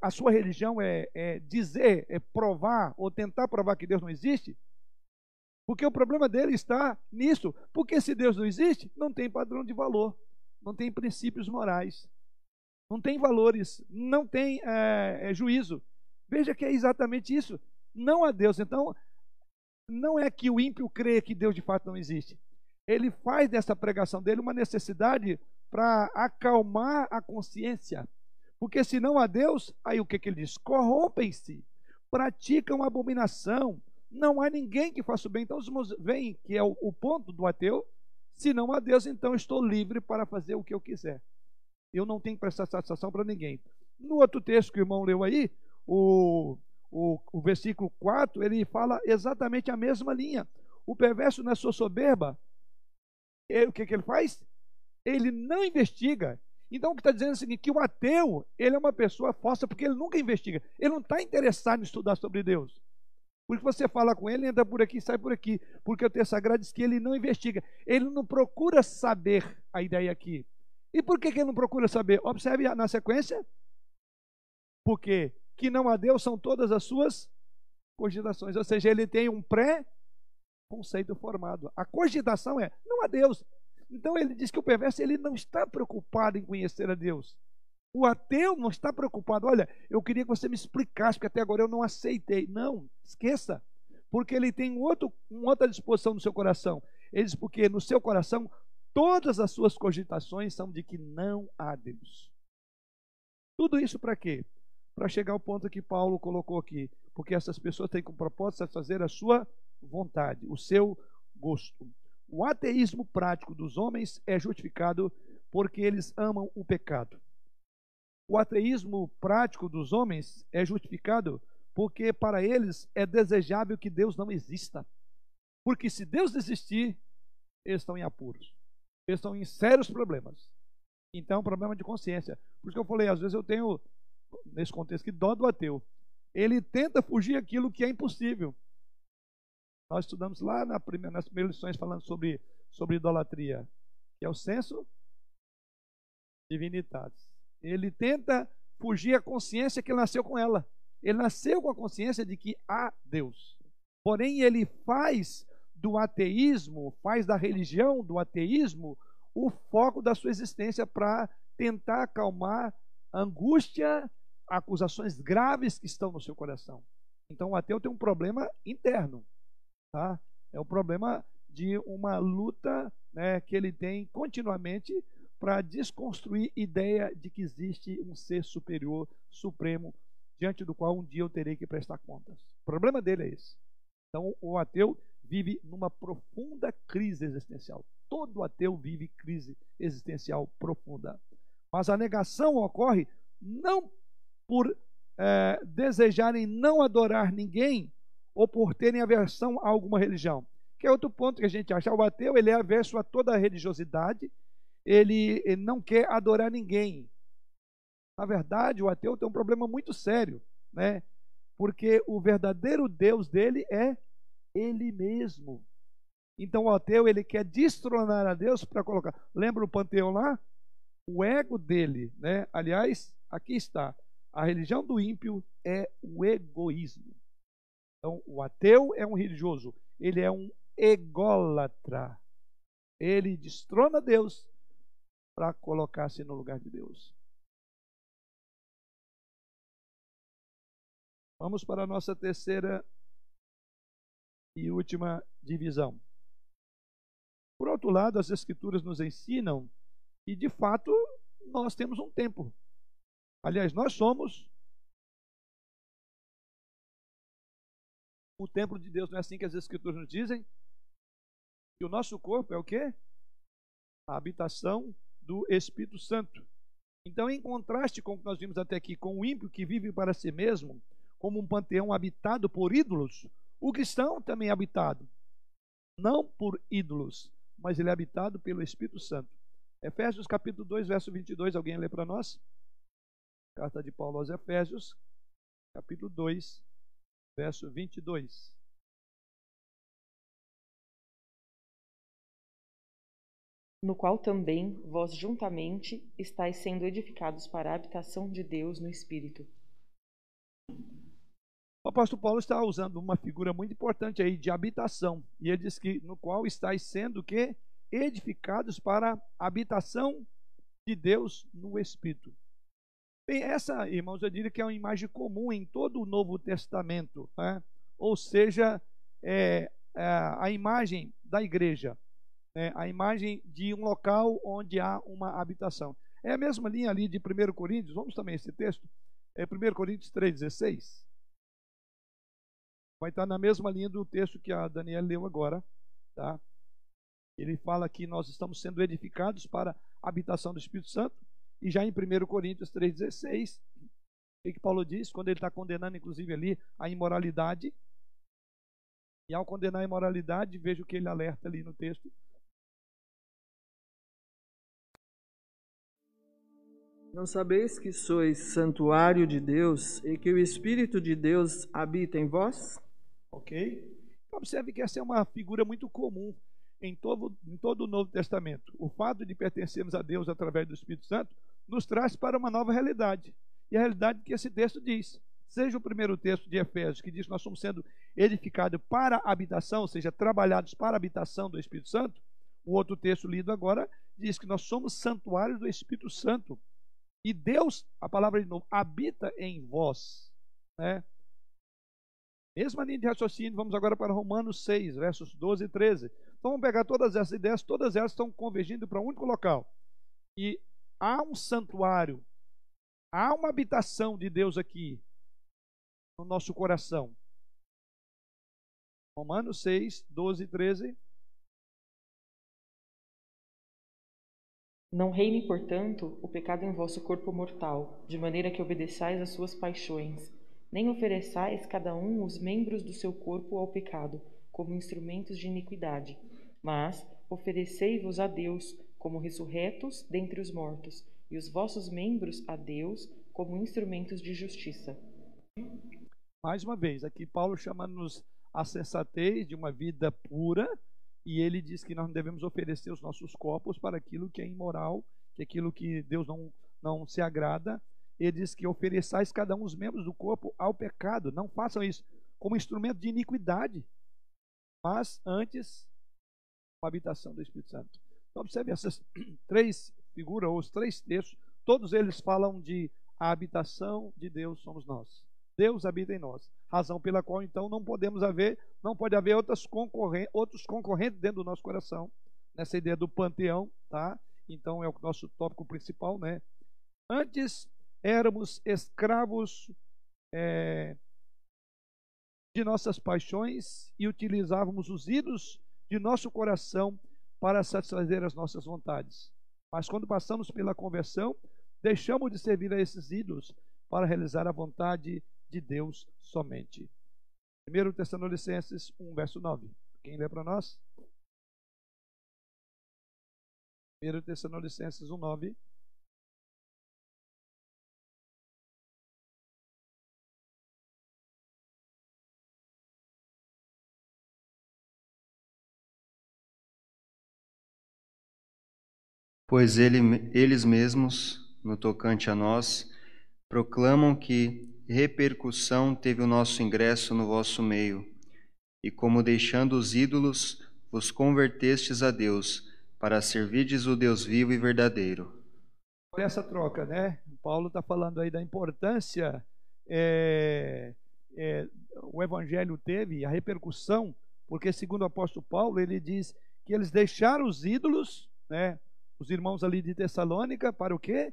a sua religião é, é dizer, é provar ou tentar provar que Deus não existe? Porque o problema dele está nisso. Porque se Deus não existe, não tem padrão de valor, não tem princípios morais, não tem valores, não tem é, é, juízo. Veja que é exatamente isso. Não há Deus. Então, não é que o ímpio crê que Deus de fato não existe ele faz dessa pregação dele uma necessidade para acalmar a consciência. Porque se não há Deus, aí o que, que ele diz? Corrompem-se, praticam abominação. Não há ninguém que faça o bem. Então, os irmãos veem que é o, o ponto do ateu. Se não há Deus, então estou livre para fazer o que eu quiser. Eu não tenho que prestar satisfação para ninguém. No outro texto que o irmão leu aí, o, o, o versículo 4, ele fala exatamente a mesma linha. O perverso na sua soberba ele, o que, que ele faz? Ele não investiga. Então o que está dizendo é o seguinte: que o ateu ele é uma pessoa falsa porque ele nunca investiga. Ele não está interessado em estudar sobre Deus. Porque você fala com ele, entra por aqui, sai por aqui. Porque o texto sagrado diz que ele não investiga. Ele não procura saber a ideia aqui. E por que, que ele não procura saber? Observe na sequência. Porque que não há Deus são todas as suas cogitações. Ou seja, ele tem um pré conceito formado. A cogitação é, não há Deus. Então ele diz que o perverso ele não está preocupado em conhecer a Deus. O ateu não está preocupado. Olha, eu queria que você me explicasse, porque até agora eu não aceitei. Não, esqueça. Porque ele tem outro, uma outra disposição no seu coração. Ele diz, porque no seu coração todas as suas cogitações são de que não há Deus. Tudo isso para quê? Para chegar ao ponto que Paulo colocou aqui. Porque essas pessoas têm como propósito fazer a sua vontade, o seu gosto. O ateísmo prático dos homens é justificado porque eles amam o pecado. O ateísmo prático dos homens é justificado porque para eles é desejável que Deus não exista. Porque se Deus existir, eles estão em apuros. Eles estão em sérios problemas. Então, problema de consciência. Por isso que eu falei, às vezes eu tenho, nesse contexto aqui, dó do ateu. Ele tenta fugir aquilo que é impossível. Nós estudamos lá na primeira, nas primeiras lições falando sobre, sobre idolatria, que é o senso divinitatis. Ele tenta fugir à consciência que ele nasceu com ela. Ele nasceu com a consciência de que há Deus. Porém, ele faz do ateísmo, faz da religião do ateísmo o foco da sua existência para tentar acalmar angústia, acusações graves que estão no seu coração. Então, o ateu tem um problema interno. Tá? É o problema de uma luta né, que ele tem continuamente para desconstruir ideia de que existe um ser superior, supremo, diante do qual um dia eu terei que prestar contas. O problema dele é esse. Então, o ateu vive numa profunda crise existencial. Todo ateu vive crise existencial profunda. Mas a negação ocorre não por é, desejarem não adorar ninguém ou por terem aversão a alguma religião. Que é outro ponto que a gente acha. O ateu ele é averso a toda a religiosidade, ele, ele não quer adorar ninguém. Na verdade, o ateu tem um problema muito sério, né? Porque o verdadeiro Deus dele é ele mesmo. Então o ateu ele quer destronar a Deus para colocar. Lembra o panteão lá? O ego dele, né? Aliás, aqui está. A religião do ímpio é o egoísmo. Então, o ateu é um religioso, ele é um ególatra. Ele destrona Deus para colocar-se no lugar de Deus. Vamos para a nossa terceira e última divisão. Por outro lado, as Escrituras nos ensinam que, de fato, nós temos um tempo. Aliás, nós somos o templo de Deus. Não é assim que as Escrituras nos dizem? Que o nosso corpo é o quê? A habitação do Espírito Santo. Então, em contraste com o que nós vimos até aqui, com o ímpio que vive para si mesmo, como um panteão habitado por ídolos, o cristão também é habitado. Não por ídolos, mas ele é habitado pelo Espírito Santo. Efésios capítulo 2, verso 22, alguém lê para nós? Carta de Paulo aos Efésios, capítulo 2, verso 22. No qual também vós juntamente estáis sendo edificados para a habitação de Deus no Espírito. O apóstolo Paulo está usando uma figura muito importante aí de habitação. E ele diz que no qual estáis sendo que edificados para a habitação de Deus no Espírito. Bem, essa, irmãos, eu diria que é uma imagem comum em todo o Novo Testamento, né? ou seja, é, é a imagem da igreja, né? a imagem de um local onde há uma habitação. É a mesma linha ali de 1 Coríntios, vamos também esse texto, é 1 Coríntios 3,16. Vai estar na mesma linha do texto que a Daniela leu agora, tá? Ele fala que nós estamos sendo edificados para a habitação do Espírito Santo, e já em 1 Coríntios 3,16, o que Paulo diz? Quando ele está condenando, inclusive, ali a imoralidade. E ao condenar a imoralidade, veja o que ele alerta ali no texto. Não sabeis que sois santuário de Deus e que o Espírito de Deus habita em vós? Ok? Observe que essa é uma figura muito comum em todo, em todo o Novo Testamento. O fato de pertencermos a Deus através do Espírito Santo nos traz para uma nova realidade. E a realidade que esse texto diz. Seja o primeiro texto de Efésios, que diz que nós somos sendo edificados para a habitação, ou seja, trabalhados para a habitação do Espírito Santo. O outro texto lido agora diz que nós somos santuários do Espírito Santo. E Deus, a palavra de novo, habita em vós. Né? Mesma linha de raciocínio, vamos agora para Romanos 6, versos 12 e 13. Então vamos pegar todas essas ideias, todas elas estão convergindo para um único local. E há um santuário, há uma habitação de Deus aqui no nosso coração. Romanos 6, 12 e 13. Não reine, portanto, o pecado em vosso corpo mortal, de maneira que obedeçais às suas paixões, nem ofereçais cada um os membros do seu corpo ao pecado, como instrumentos de iniquidade, mas oferecei-vos a Deus como ressurretos dentre os mortos, e os vossos membros a Deus como instrumentos de justiça. Mais uma vez, aqui Paulo chama-nos a sensatez de uma vida pura, e ele diz que nós não devemos oferecer os nossos corpos para aquilo que é imoral, que é aquilo que Deus não, não se agrada. Ele diz que ofereçais cada um os membros do corpo ao pecado. Não façam isso como instrumento de iniquidade, mas antes, a habitação do Espírito Santo. Então, observe essas três figuras, ou os três textos, todos eles falam de a habitação de Deus somos nós. Deus habita em nós. Razão pela qual, então, não podemos haver, não pode haver outras concorrentes, outros concorrentes dentro do nosso coração. Nessa ideia do panteão, tá? Então é o nosso tópico principal, né? Antes éramos escravos é, de nossas paixões e utilizávamos os ídolos de nosso coração para satisfazer as nossas vontades. Mas quando passamos pela conversão, deixamos de servir a esses ídolos, para realizar a vontade de Deus somente. 1 Tessalonicenses 1, verso 9. Quem lê para nós? 1 Tessalonicenses 1, 9. Pois ele, eles mesmos, no tocante a nós, proclamam que repercussão teve o nosso ingresso no vosso meio, e como deixando os ídolos, vos convertestes a Deus, para servirdes o Deus vivo e verdadeiro. Olha essa troca, né? Paulo está falando aí da importância é, é, o evangelho teve, a repercussão, porque segundo o apóstolo Paulo, ele diz que eles deixaram os ídolos, né? Os irmãos ali de Tessalônica, para o quê?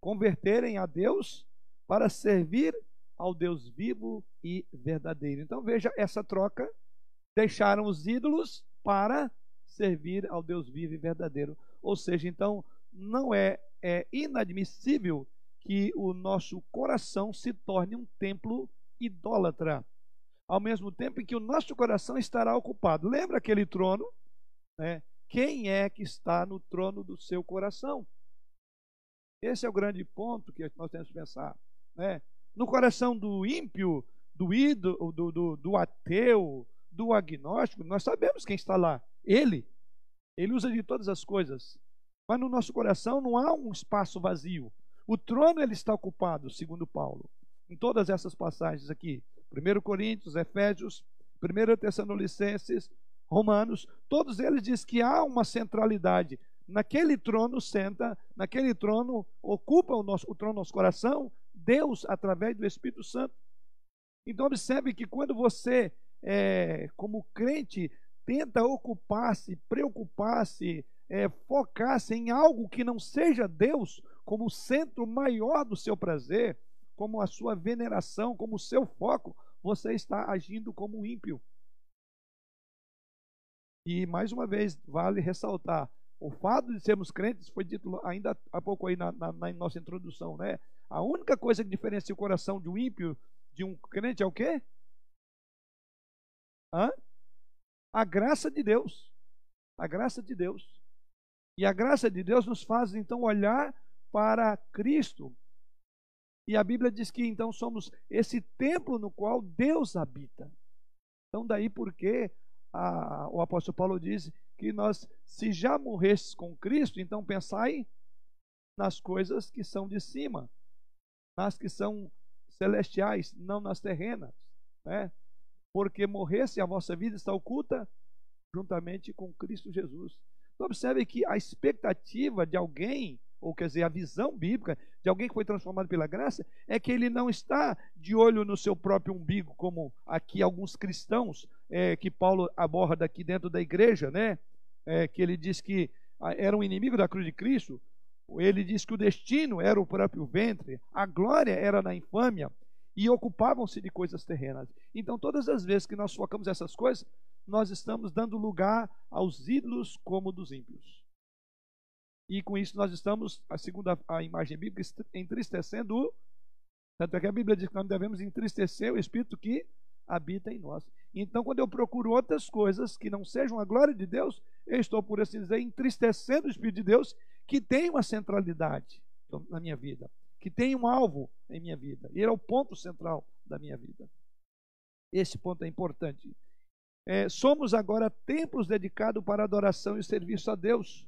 Converterem a Deus para servir ao Deus vivo e verdadeiro. Então veja essa troca. Deixaram os ídolos para servir ao Deus vivo e verdadeiro. Ou seja, então não é, é inadmissível que o nosso coração se torne um templo idólatra. Ao mesmo tempo em que o nosso coração estará ocupado. Lembra aquele trono? Né? Quem é que está no trono do seu coração? Esse é o grande ponto que nós temos que pensar. Né? No coração do ímpio, do ídolo, do, do, do ateu, do agnóstico, nós sabemos quem está lá. Ele. Ele usa de todas as coisas. Mas no nosso coração não há um espaço vazio. O trono ele está ocupado, segundo Paulo. Em todas essas passagens aqui. 1 Coríntios, Efésios, 1 Tessalonicenses, Romanos, todos eles dizem que há uma centralidade. Naquele trono senta, naquele trono ocupa o, nosso, o trono do nosso coração, Deus através do Espírito Santo. Então observe que quando você, é, como crente, tenta ocupar-se, preocupar-se, é, focar-se em algo que não seja Deus como o centro maior do seu prazer, como a sua veneração, como o seu foco, você está agindo como um ímpio. E mais uma vez, vale ressaltar: o fato de sermos crentes foi dito ainda há pouco aí na, na, na nossa introdução, né? A única coisa que diferencia o coração de um ímpio de um crente é o quê? Hã? A graça de Deus. A graça de Deus. E a graça de Deus nos faz então olhar para Cristo. E a Bíblia diz que então somos esse templo no qual Deus habita. Então, daí porque a, o apóstolo Paulo diz que nós, se já morresses com Cristo, então pensai nas coisas que são de cima, nas que são celestiais, não nas terrenas, né? Porque morresse a vossa vida está oculta juntamente com Cristo Jesus. Então observe que a expectativa de alguém ou quer dizer, a visão bíblica de alguém que foi transformado pela graça, é que ele não está de olho no seu próprio umbigo, como aqui alguns cristãos é, que Paulo aborda aqui dentro da igreja, né? É, que ele diz que ah, era um inimigo da cruz de Cristo. Ele diz que o destino era o próprio ventre, a glória era na infâmia e ocupavam-se de coisas terrenas. Então, todas as vezes que nós focamos essas coisas, nós estamos dando lugar aos ídolos como dos ímpios. E com isso nós estamos, a segunda a imagem bíblica, entristecendo. Tanto é que a Bíblia diz que nós devemos entristecer o Espírito que habita em nós. Então, quando eu procuro outras coisas que não sejam a glória de Deus, eu estou, por assim dizer, entristecendo o Espírito de Deus, que tem uma centralidade na minha vida, que tem um alvo em minha vida. Ele é o ponto central da minha vida. Esse ponto é importante. É, somos agora templos dedicados para adoração e serviço a Deus.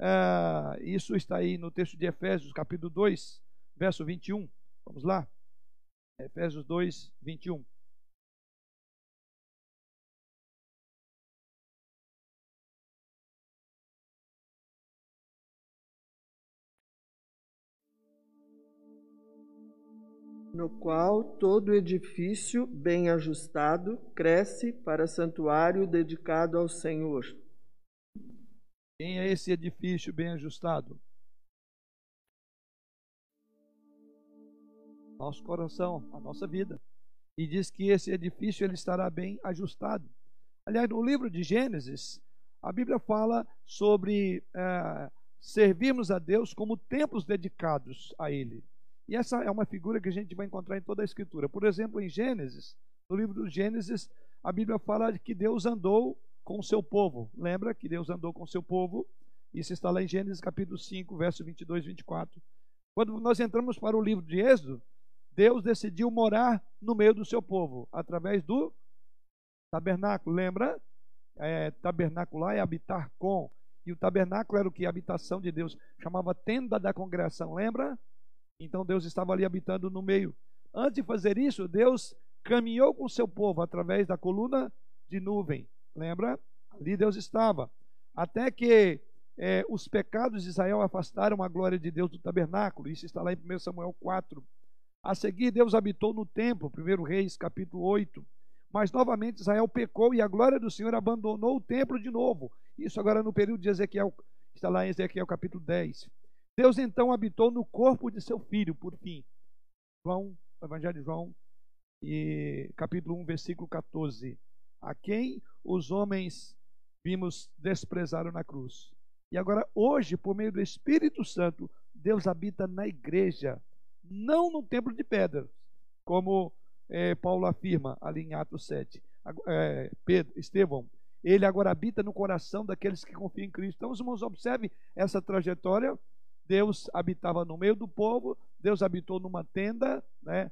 Ah, isso está aí no texto de Efésios, capítulo 2, verso 21. Vamos lá? Efésios 2, 21. no qual todo edifício bem ajustado cresce para santuário dedicado ao Senhor. Quem é esse edifício bem ajustado? Nosso coração, a nossa vida. E diz que esse edifício ele estará bem ajustado. Aliás, no livro de Gênesis, a Bíblia fala sobre é, servirmos a Deus como templos dedicados a Ele. E essa é uma figura que a gente vai encontrar em toda a Escritura. Por exemplo, em Gênesis, no livro do Gênesis, a Bíblia fala que Deus andou com o seu povo. Lembra que Deus andou com o seu povo? Isso está lá em Gênesis capítulo 5, verso 22 e 24. Quando nós entramos para o livro de Êxodo, Deus decidiu morar no meio do seu povo, através do tabernáculo. Lembra? É, tabernacular é habitar com. E o tabernáculo era o que? A habitação de Deus. Chamava tenda da congregação. Lembra? Então Deus estava ali habitando no meio. Antes de fazer isso, Deus caminhou com o seu povo através da coluna de nuvem. Lembra? Ali Deus estava. Até que é, os pecados de Israel afastaram a glória de Deus do tabernáculo. Isso está lá em 1 Samuel 4. A seguir, Deus habitou no templo, 1 Reis, capítulo 8. Mas novamente Israel pecou e a glória do Senhor abandonou o templo de novo. Isso agora no período de Ezequiel, está lá em Ezequiel capítulo 10. Deus então habitou no corpo de seu filho, por fim. João, Evangelho de João, e capítulo 1, versículo 14. A quem os homens vimos desprezaram na cruz. E agora, hoje, por meio do Espírito Santo, Deus habita na igreja, não no templo de pedras, como é, Paulo afirma ali em Atos 7. É, Pedro, Estevão, ele agora habita no coração daqueles que confiam em Cristo. Então, os irmãos, observem essa trajetória Deus habitava no meio do povo, Deus habitou numa tenda, né?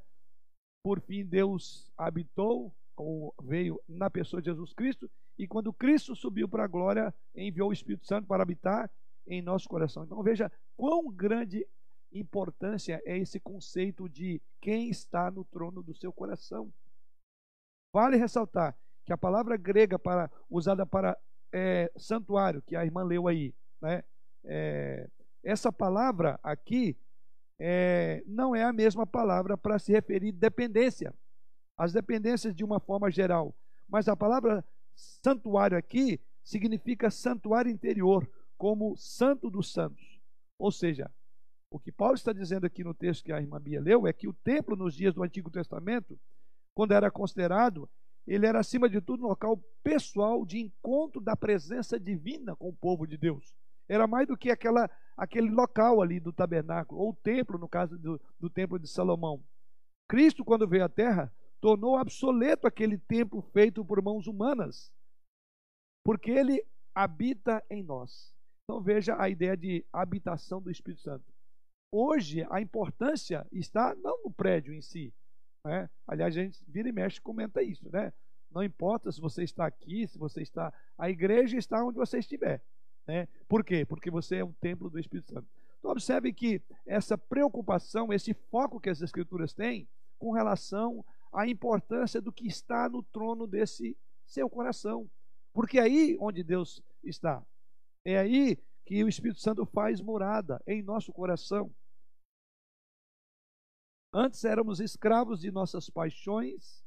Por fim, Deus habitou, ou veio na pessoa de Jesus Cristo, e quando Cristo subiu para a glória, enviou o Espírito Santo para habitar em nosso coração. Então veja quão grande importância é esse conceito de quem está no trono do seu coração. Vale ressaltar que a palavra grega para usada para é, santuário, que a irmã leu aí, né? É, essa palavra aqui é, não é a mesma palavra para se referir dependência. As dependências de uma forma geral. Mas a palavra santuário aqui significa santuário interior, como santo dos santos. Ou seja, o que Paulo está dizendo aqui no texto que a irmã Bia leu é que o templo nos dias do Antigo Testamento, quando era considerado, ele era acima de tudo um local pessoal de encontro da presença divina com o povo de Deus. Era mais do que aquela, aquele local ali do tabernáculo, ou templo, no caso do, do templo de Salomão. Cristo, quando veio à terra, tornou obsoleto aquele templo feito por mãos humanas, porque ele habita em nós. Então veja a ideia de habitação do Espírito Santo. Hoje a importância está não no prédio em si, né? aliás a gente vira e mexe comenta isso, né? Não importa se você está aqui, se você está, a igreja está onde você estiver. Né? Por quê? Porque você é um templo do Espírito Santo. Então, observe que essa preocupação, esse foco que as Escrituras têm com relação à importância do que está no trono desse seu coração. Porque é aí onde Deus está. É aí que o Espírito Santo faz morada em nosso coração. Antes éramos escravos de nossas paixões,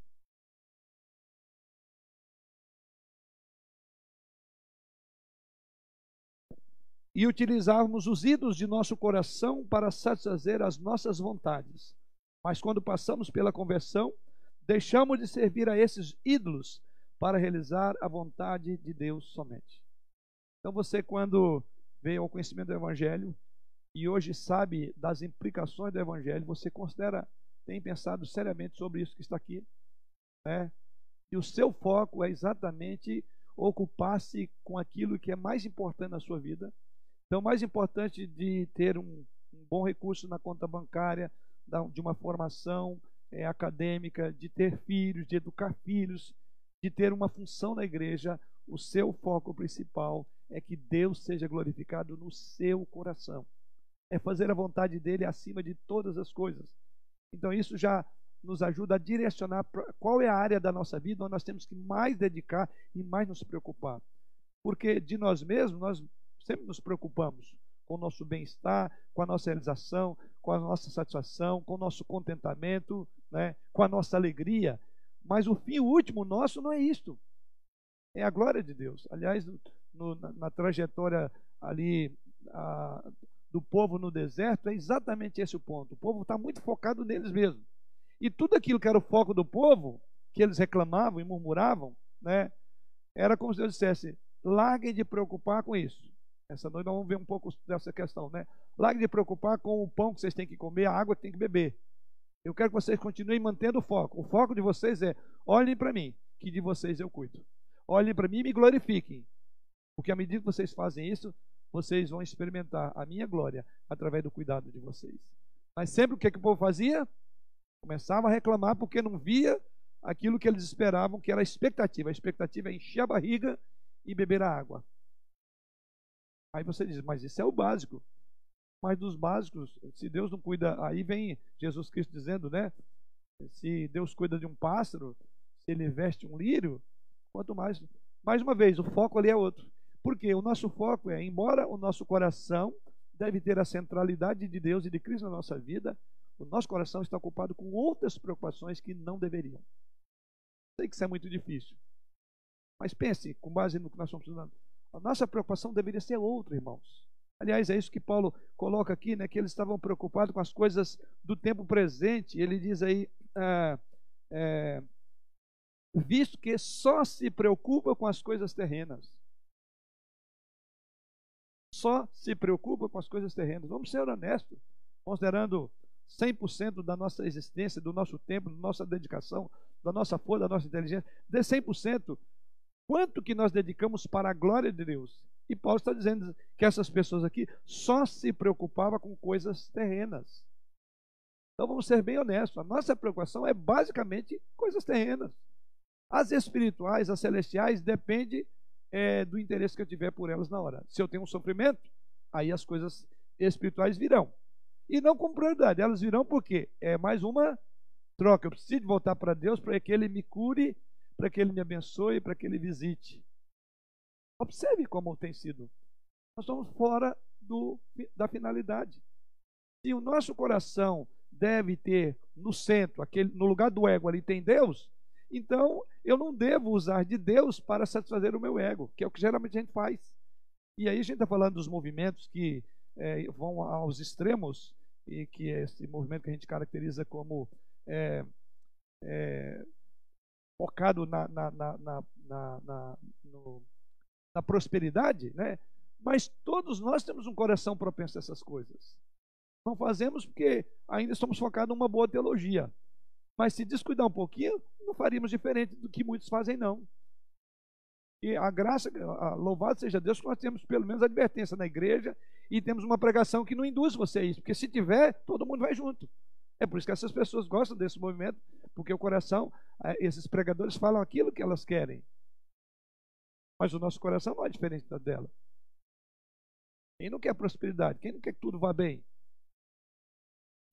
e utilizarmos os ídolos de nosso coração para satisfazer as nossas vontades. Mas quando passamos pela conversão, deixamos de servir a esses ídolos para realizar a vontade de Deus somente. Então você quando veio ao conhecimento do evangelho e hoje sabe das implicações do evangelho, você considera tem pensado seriamente sobre isso que está aqui, né? E o seu foco é exatamente ocupar-se com aquilo que é mais importante na sua vida, então, mais importante de ter um, um bom recurso na conta bancária, de uma formação é, acadêmica, de ter filhos, de educar filhos, de ter uma função na igreja, o seu foco principal é que Deus seja glorificado no seu coração. É fazer a vontade dele acima de todas as coisas. Então, isso já nos ajuda a direcionar qual é a área da nossa vida onde nós temos que mais dedicar e mais nos preocupar. Porque de nós mesmos, nós sempre nos preocupamos com o nosso bem-estar, com a nossa realização, com a nossa satisfação, com o nosso contentamento, né, com a nossa alegria. Mas o fim último nosso não é isto. É a glória de Deus. Aliás, no, na, na, trajetória ali a, do povo no deserto, é exatamente esse o ponto. O povo está muito focado neles mesmos. E tudo aquilo que era o foco do povo, que eles reclamavam e murmuravam, né, era como se Deus dissesse: larguem de preocupar com isso. Essa noite nós vamos ver um pouco dessa questão, né? Largue de preocupar com o pão que vocês têm que comer, a água que têm que beber. Eu quero que vocês continuem mantendo o foco. O foco de vocês é: olhem para mim, que de vocês eu cuido. Olhem para mim e me glorifiquem. Porque à medida que vocês fazem isso, vocês vão experimentar a minha glória através do cuidado de vocês. Mas sempre o que, que o povo fazia? Começava a reclamar porque não via aquilo que eles esperavam, que era a expectativa. A expectativa é encher a barriga e beber a água. Aí você diz, mas isso é o básico. Mas dos básicos, se Deus não cuida, aí vem Jesus Cristo dizendo, né? Se Deus cuida de um pássaro, se ele veste um lírio, quanto mais. Mais uma vez, o foco ali é outro. Porque o nosso foco é, embora o nosso coração deve ter a centralidade de Deus e de Cristo na nossa vida, o nosso coração está ocupado com outras preocupações que não deveriam. Sei que isso é muito difícil. Mas pense, com base no que nós estamos estudando, a nossa preocupação deveria ser outra, irmãos. Aliás, é isso que Paulo coloca aqui, né? Que eles estavam preocupados com as coisas do tempo presente. Ele diz aí, ah, é, visto que só se preocupa com as coisas terrenas. Só se preocupa com as coisas terrenas. Vamos ser honestos, considerando 100% da nossa existência, do nosso tempo, da nossa dedicação, da nossa força, da nossa inteligência, de 100%, Quanto que nós dedicamos para a glória de Deus? E Paulo está dizendo que essas pessoas aqui só se preocupavam com coisas terrenas. Então vamos ser bem honestos. A nossa preocupação é basicamente coisas terrenas. As espirituais, as celestiais, depende é, do interesse que eu tiver por elas na hora. Se eu tenho um sofrimento, aí as coisas espirituais virão. E não com prioridade, elas virão porque é mais uma troca. Eu preciso voltar para Deus para que Ele me cure para que Ele me abençoe, para que Ele visite. Observe como tem sido. Nós estamos fora do, da finalidade. Se o nosso coração deve ter no centro, aquele, no lugar do ego ali tem Deus, então eu não devo usar de Deus para satisfazer o meu ego, que é o que geralmente a gente faz. E aí a gente está falando dos movimentos que é, vão aos extremos, e que é esse movimento que a gente caracteriza como é, é, focado na, na, na, no, na prosperidade, né? mas todos nós temos um coração propenso a essas coisas. Não fazemos porque ainda estamos focados numa boa teologia. Mas se descuidar um pouquinho, não faríamos diferente do que muitos fazem, não. E a graça, louvado seja Deus, que nós temos pelo menos advertência na igreja e temos uma pregação que não induz você a isso, porque se tiver, todo mundo vai junto. É por isso que essas pessoas gostam desse movimento, porque o coração, eh, esses pregadores falam aquilo que elas querem. Mas o nosso coração não é diferente da dela. Quem não quer prosperidade? Quem não quer que tudo vá bem?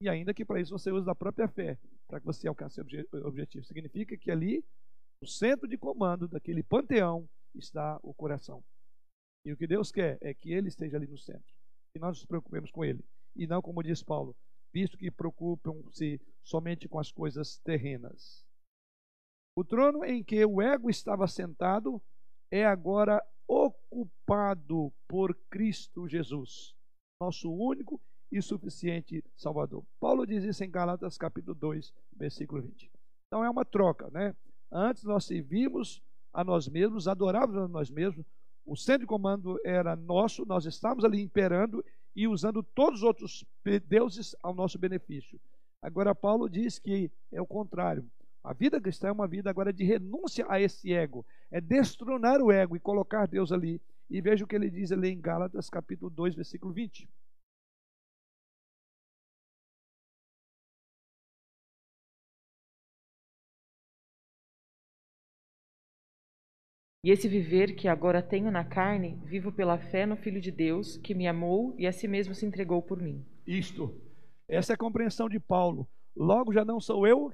E ainda que para isso você use a própria fé, para que você alcance o objetivo. Significa que ali, no centro de comando daquele panteão, está o coração. E o que Deus quer é que ele esteja ali no centro. E nós nos preocupemos com ele. E não, como diz Paulo, visto que preocupam-se somente com as coisas terrenas. O trono em que o ego estava sentado é agora ocupado por Cristo Jesus, nosso único e suficiente Salvador. Paulo diz isso em Galatas capítulo 2, versículo 20. Então é uma troca, né? Antes nós servíamos a nós mesmos, adorávamos a nós mesmos, o centro de comando era nosso, nós estávamos ali imperando e usando todos os outros deuses ao nosso benefício. Agora, Paulo diz que é o contrário. A vida cristã é uma vida agora de renúncia a esse ego, é destronar o ego e colocar Deus ali. E veja o que ele diz ali em Gálatas, capítulo 2, versículo 20. E esse viver que agora tenho na carne, vivo pela fé no Filho de Deus, que me amou e a si mesmo se entregou por mim. Isto, essa é a compreensão de Paulo. Logo já não sou eu.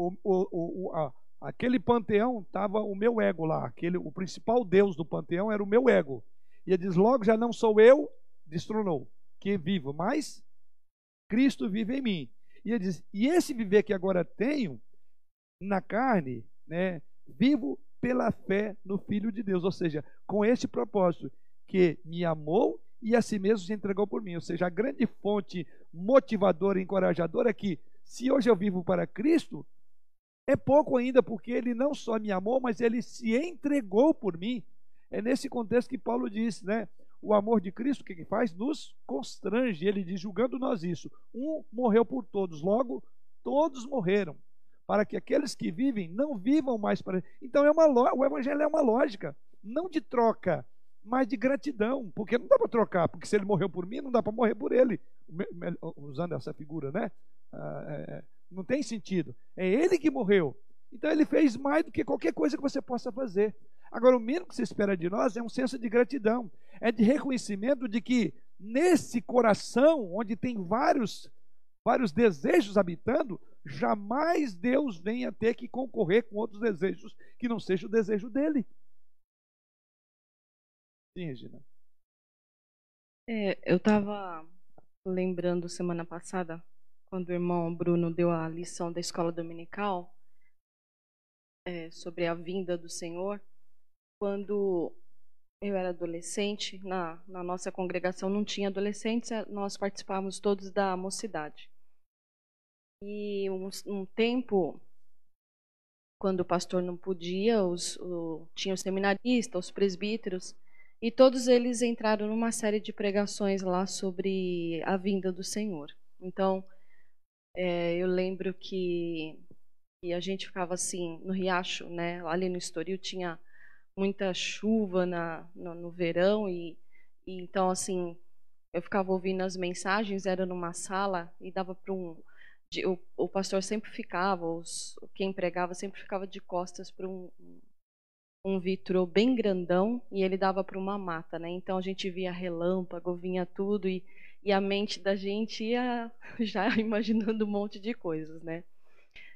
O, o, o, a, aquele panteão estava o meu ego lá. Aquele, o principal Deus do panteão era o meu ego. E ele diz: logo já não sou eu, destronou, que vivo, mas Cristo vive em mim. E ele diz: e esse viver que agora tenho na carne, né? vivo pela fé no Filho de Deus, ou seja, com este propósito, que me amou e a si mesmo se entregou por mim. Ou seja, a grande fonte motivadora e encorajadora é que, se hoje eu vivo para Cristo, é pouco ainda, porque Ele não só me amou, mas Ele se entregou por mim. É nesse contexto que Paulo diz, né? O amor de Cristo, o que, que faz? Nos constrange. Ele diz, julgando nós isso. Um morreu por todos, logo todos morreram. Para que aqueles que vivem não vivam mais para. Então é uma o evangelho é uma lógica, não de troca, mas de gratidão. Porque não dá para trocar, porque se ele morreu por mim, não dá para morrer por ele. Usando essa figura, né? Ah, é, é, não tem sentido. É ele que morreu. Então ele fez mais do que qualquer coisa que você possa fazer. Agora, o mínimo que se espera de nós é um senso de gratidão, é de reconhecimento de que nesse coração, onde tem vários, vários desejos habitando, jamais Deus venha ter que concorrer com outros desejos que não seja o desejo dele. Sim, Regina. É, eu estava lembrando semana passada, quando o irmão Bruno deu a lição da escola dominical, é, sobre a vinda do Senhor. Quando eu era adolescente, na, na nossa congregação não tinha adolescentes, é, nós participávamos todos da mocidade. E um, um tempo, quando o pastor não podia, os, o, tinha os seminaristas, os presbíteros, e todos eles entraram numa série de pregações lá sobre a vinda do Senhor. Então, é, eu lembro que e a gente ficava assim no riacho, né? Ali no Estoril tinha muita chuva na, no, no verão e, e, então assim eu ficava ouvindo as mensagens, era numa sala e dava para um de, o, o, pastor sempre ficava, os, quem pregava sempre ficava de costas para um, um bem grandão e ele dava para uma mata, né? Então a gente via relâmpago, vinha tudo e, e a mente da gente ia já imaginando um monte de coisas, né?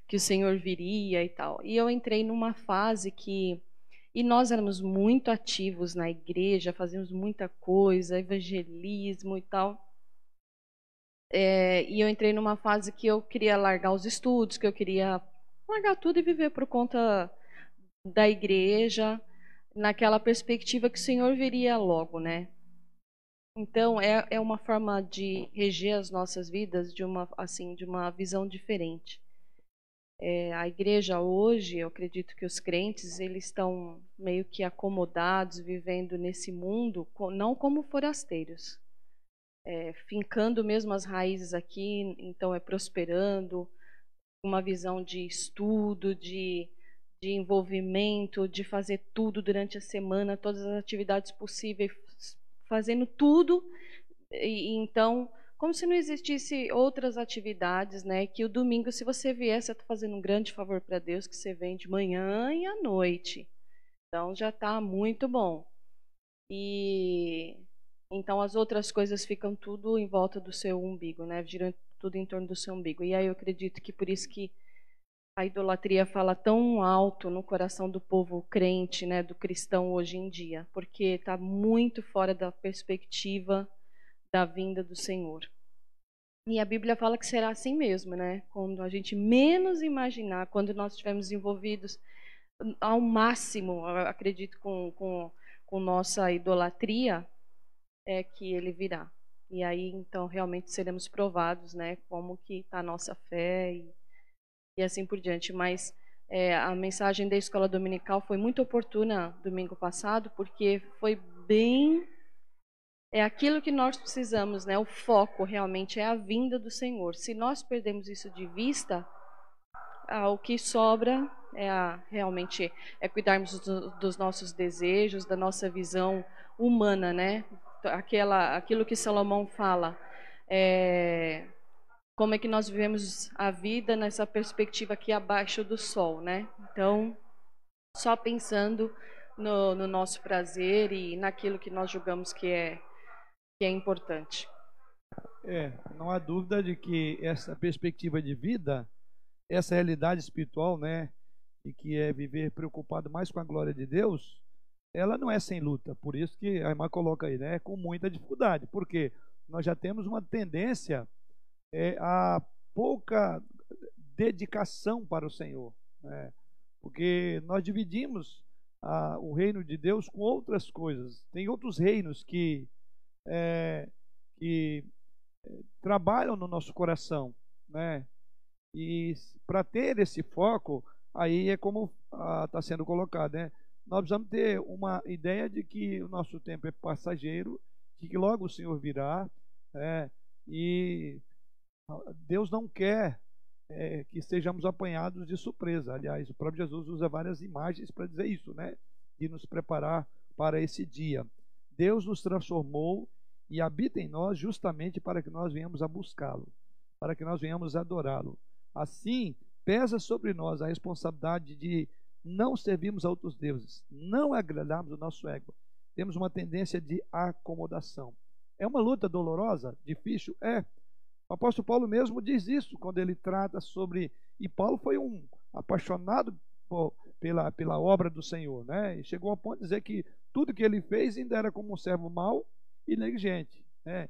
que o Senhor viria e tal. E eu entrei numa fase que e nós éramos muito ativos na igreja, fazíamos muita coisa, evangelismo e tal. É, e eu entrei numa fase que eu queria largar os estudos, que eu queria largar tudo e viver por conta da igreja, naquela perspectiva que o Senhor viria logo, né? Então é, é uma forma de reger as nossas vidas de uma assim de uma visão diferente. É, a igreja hoje, eu acredito que os crentes eles estão meio que acomodados, vivendo nesse mundo, não como forasteiros, é, fincando mesmo as raízes aqui, então é prosperando, uma visão de estudo, de, de envolvimento, de fazer tudo durante a semana, todas as atividades possíveis, fazendo tudo, e então como se não existisse outras atividades, né? Que o domingo, se você vier, você está fazendo um grande favor para Deus, que você vem de manhã e à noite. Então já está muito bom. E então as outras coisas ficam tudo em volta do seu umbigo, né? Giram tudo em torno do seu umbigo. E aí eu acredito que por isso que a idolatria fala tão alto no coração do povo crente, né, do cristão hoje em dia, porque está muito fora da perspectiva da vinda do Senhor. E a Bíblia fala que será assim mesmo, né? Quando a gente menos imaginar, quando nós estivermos envolvidos ao máximo, acredito, com, com, com nossa idolatria, é que ele virá. E aí, então, realmente seremos provados, né? Como que está a nossa fé e, e assim por diante. Mas é, a mensagem da escola dominical foi muito oportuna domingo passado, porque foi bem é aquilo que nós precisamos, né? O foco realmente é a vinda do Senhor. Se nós perdemos isso de vista, ah, o que sobra é a, realmente é cuidarmos do, dos nossos desejos, da nossa visão humana, né? Aquela, aquilo que Salomão fala, é, como é que nós vivemos a vida nessa perspectiva aqui abaixo do sol, né? Então, só pensando no, no nosso prazer e naquilo que nós julgamos que é que é importante. É, não há dúvida de que essa perspectiva de vida, essa realidade espiritual, né, e que é viver preocupado mais com a glória de Deus, ela não é sem luta. Por isso que a irmã coloca aí, né, com muita dificuldade, porque nós já temos uma tendência é, a pouca dedicação para o Senhor, né, porque nós dividimos a, o reino de Deus com outras coisas. Tem outros reinos que é, que é, trabalham no nosso coração, né? E para ter esse foco, aí é como está sendo colocado, né? nós precisamos ter uma ideia de que o nosso tempo é passageiro, de que logo o Senhor virá, é, e Deus não quer é, que sejamos apanhados de surpresa. Aliás, o próprio Jesus usa várias imagens para dizer isso, né? De nos preparar para esse dia. Deus nos transformou e habita em nós justamente para que nós venhamos a buscá-lo, para que nós venhamos a adorá-lo. Assim, pesa sobre nós a responsabilidade de não servirmos a outros deuses, não agradarmos o nosso ego. Temos uma tendência de acomodação. É uma luta dolorosa, difícil? É. O apóstolo Paulo mesmo diz isso quando ele trata sobre. E Paulo foi um apaixonado por, pela, pela obra do Senhor, né? E chegou ao ponto de dizer que tudo que ele fez ainda era como um servo mau e negligente, né?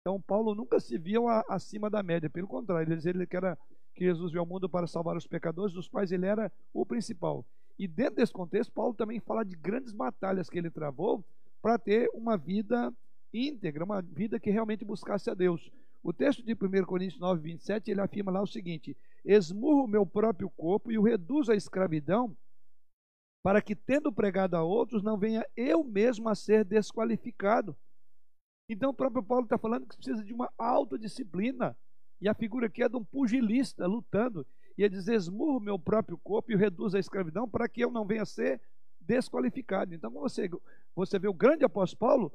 Então Paulo nunca se viu a, acima da média, pelo contrário, ele dizia que era que Jesus veio ao mundo para salvar os pecadores, dos quais ele era o principal. E dentro desse contexto, Paulo também fala de grandes batalhas que ele travou para ter uma vida íntegra, uma vida que realmente buscasse a Deus. O texto de 1 Coríntios 9, 27, ele afirma lá o seguinte: Esmurro o meu próprio corpo e o reduzo à escravidão, para que, tendo pregado a outros, não venha eu mesmo a ser desqualificado. Então, o próprio Paulo está falando que precisa de uma autodisciplina. E a figura aqui é de um pugilista lutando. E ele diz: esmurro meu próprio corpo e o reduzo à escravidão para que eu não venha a ser desqualificado. Então, você, você vê o grande apóstolo Paulo,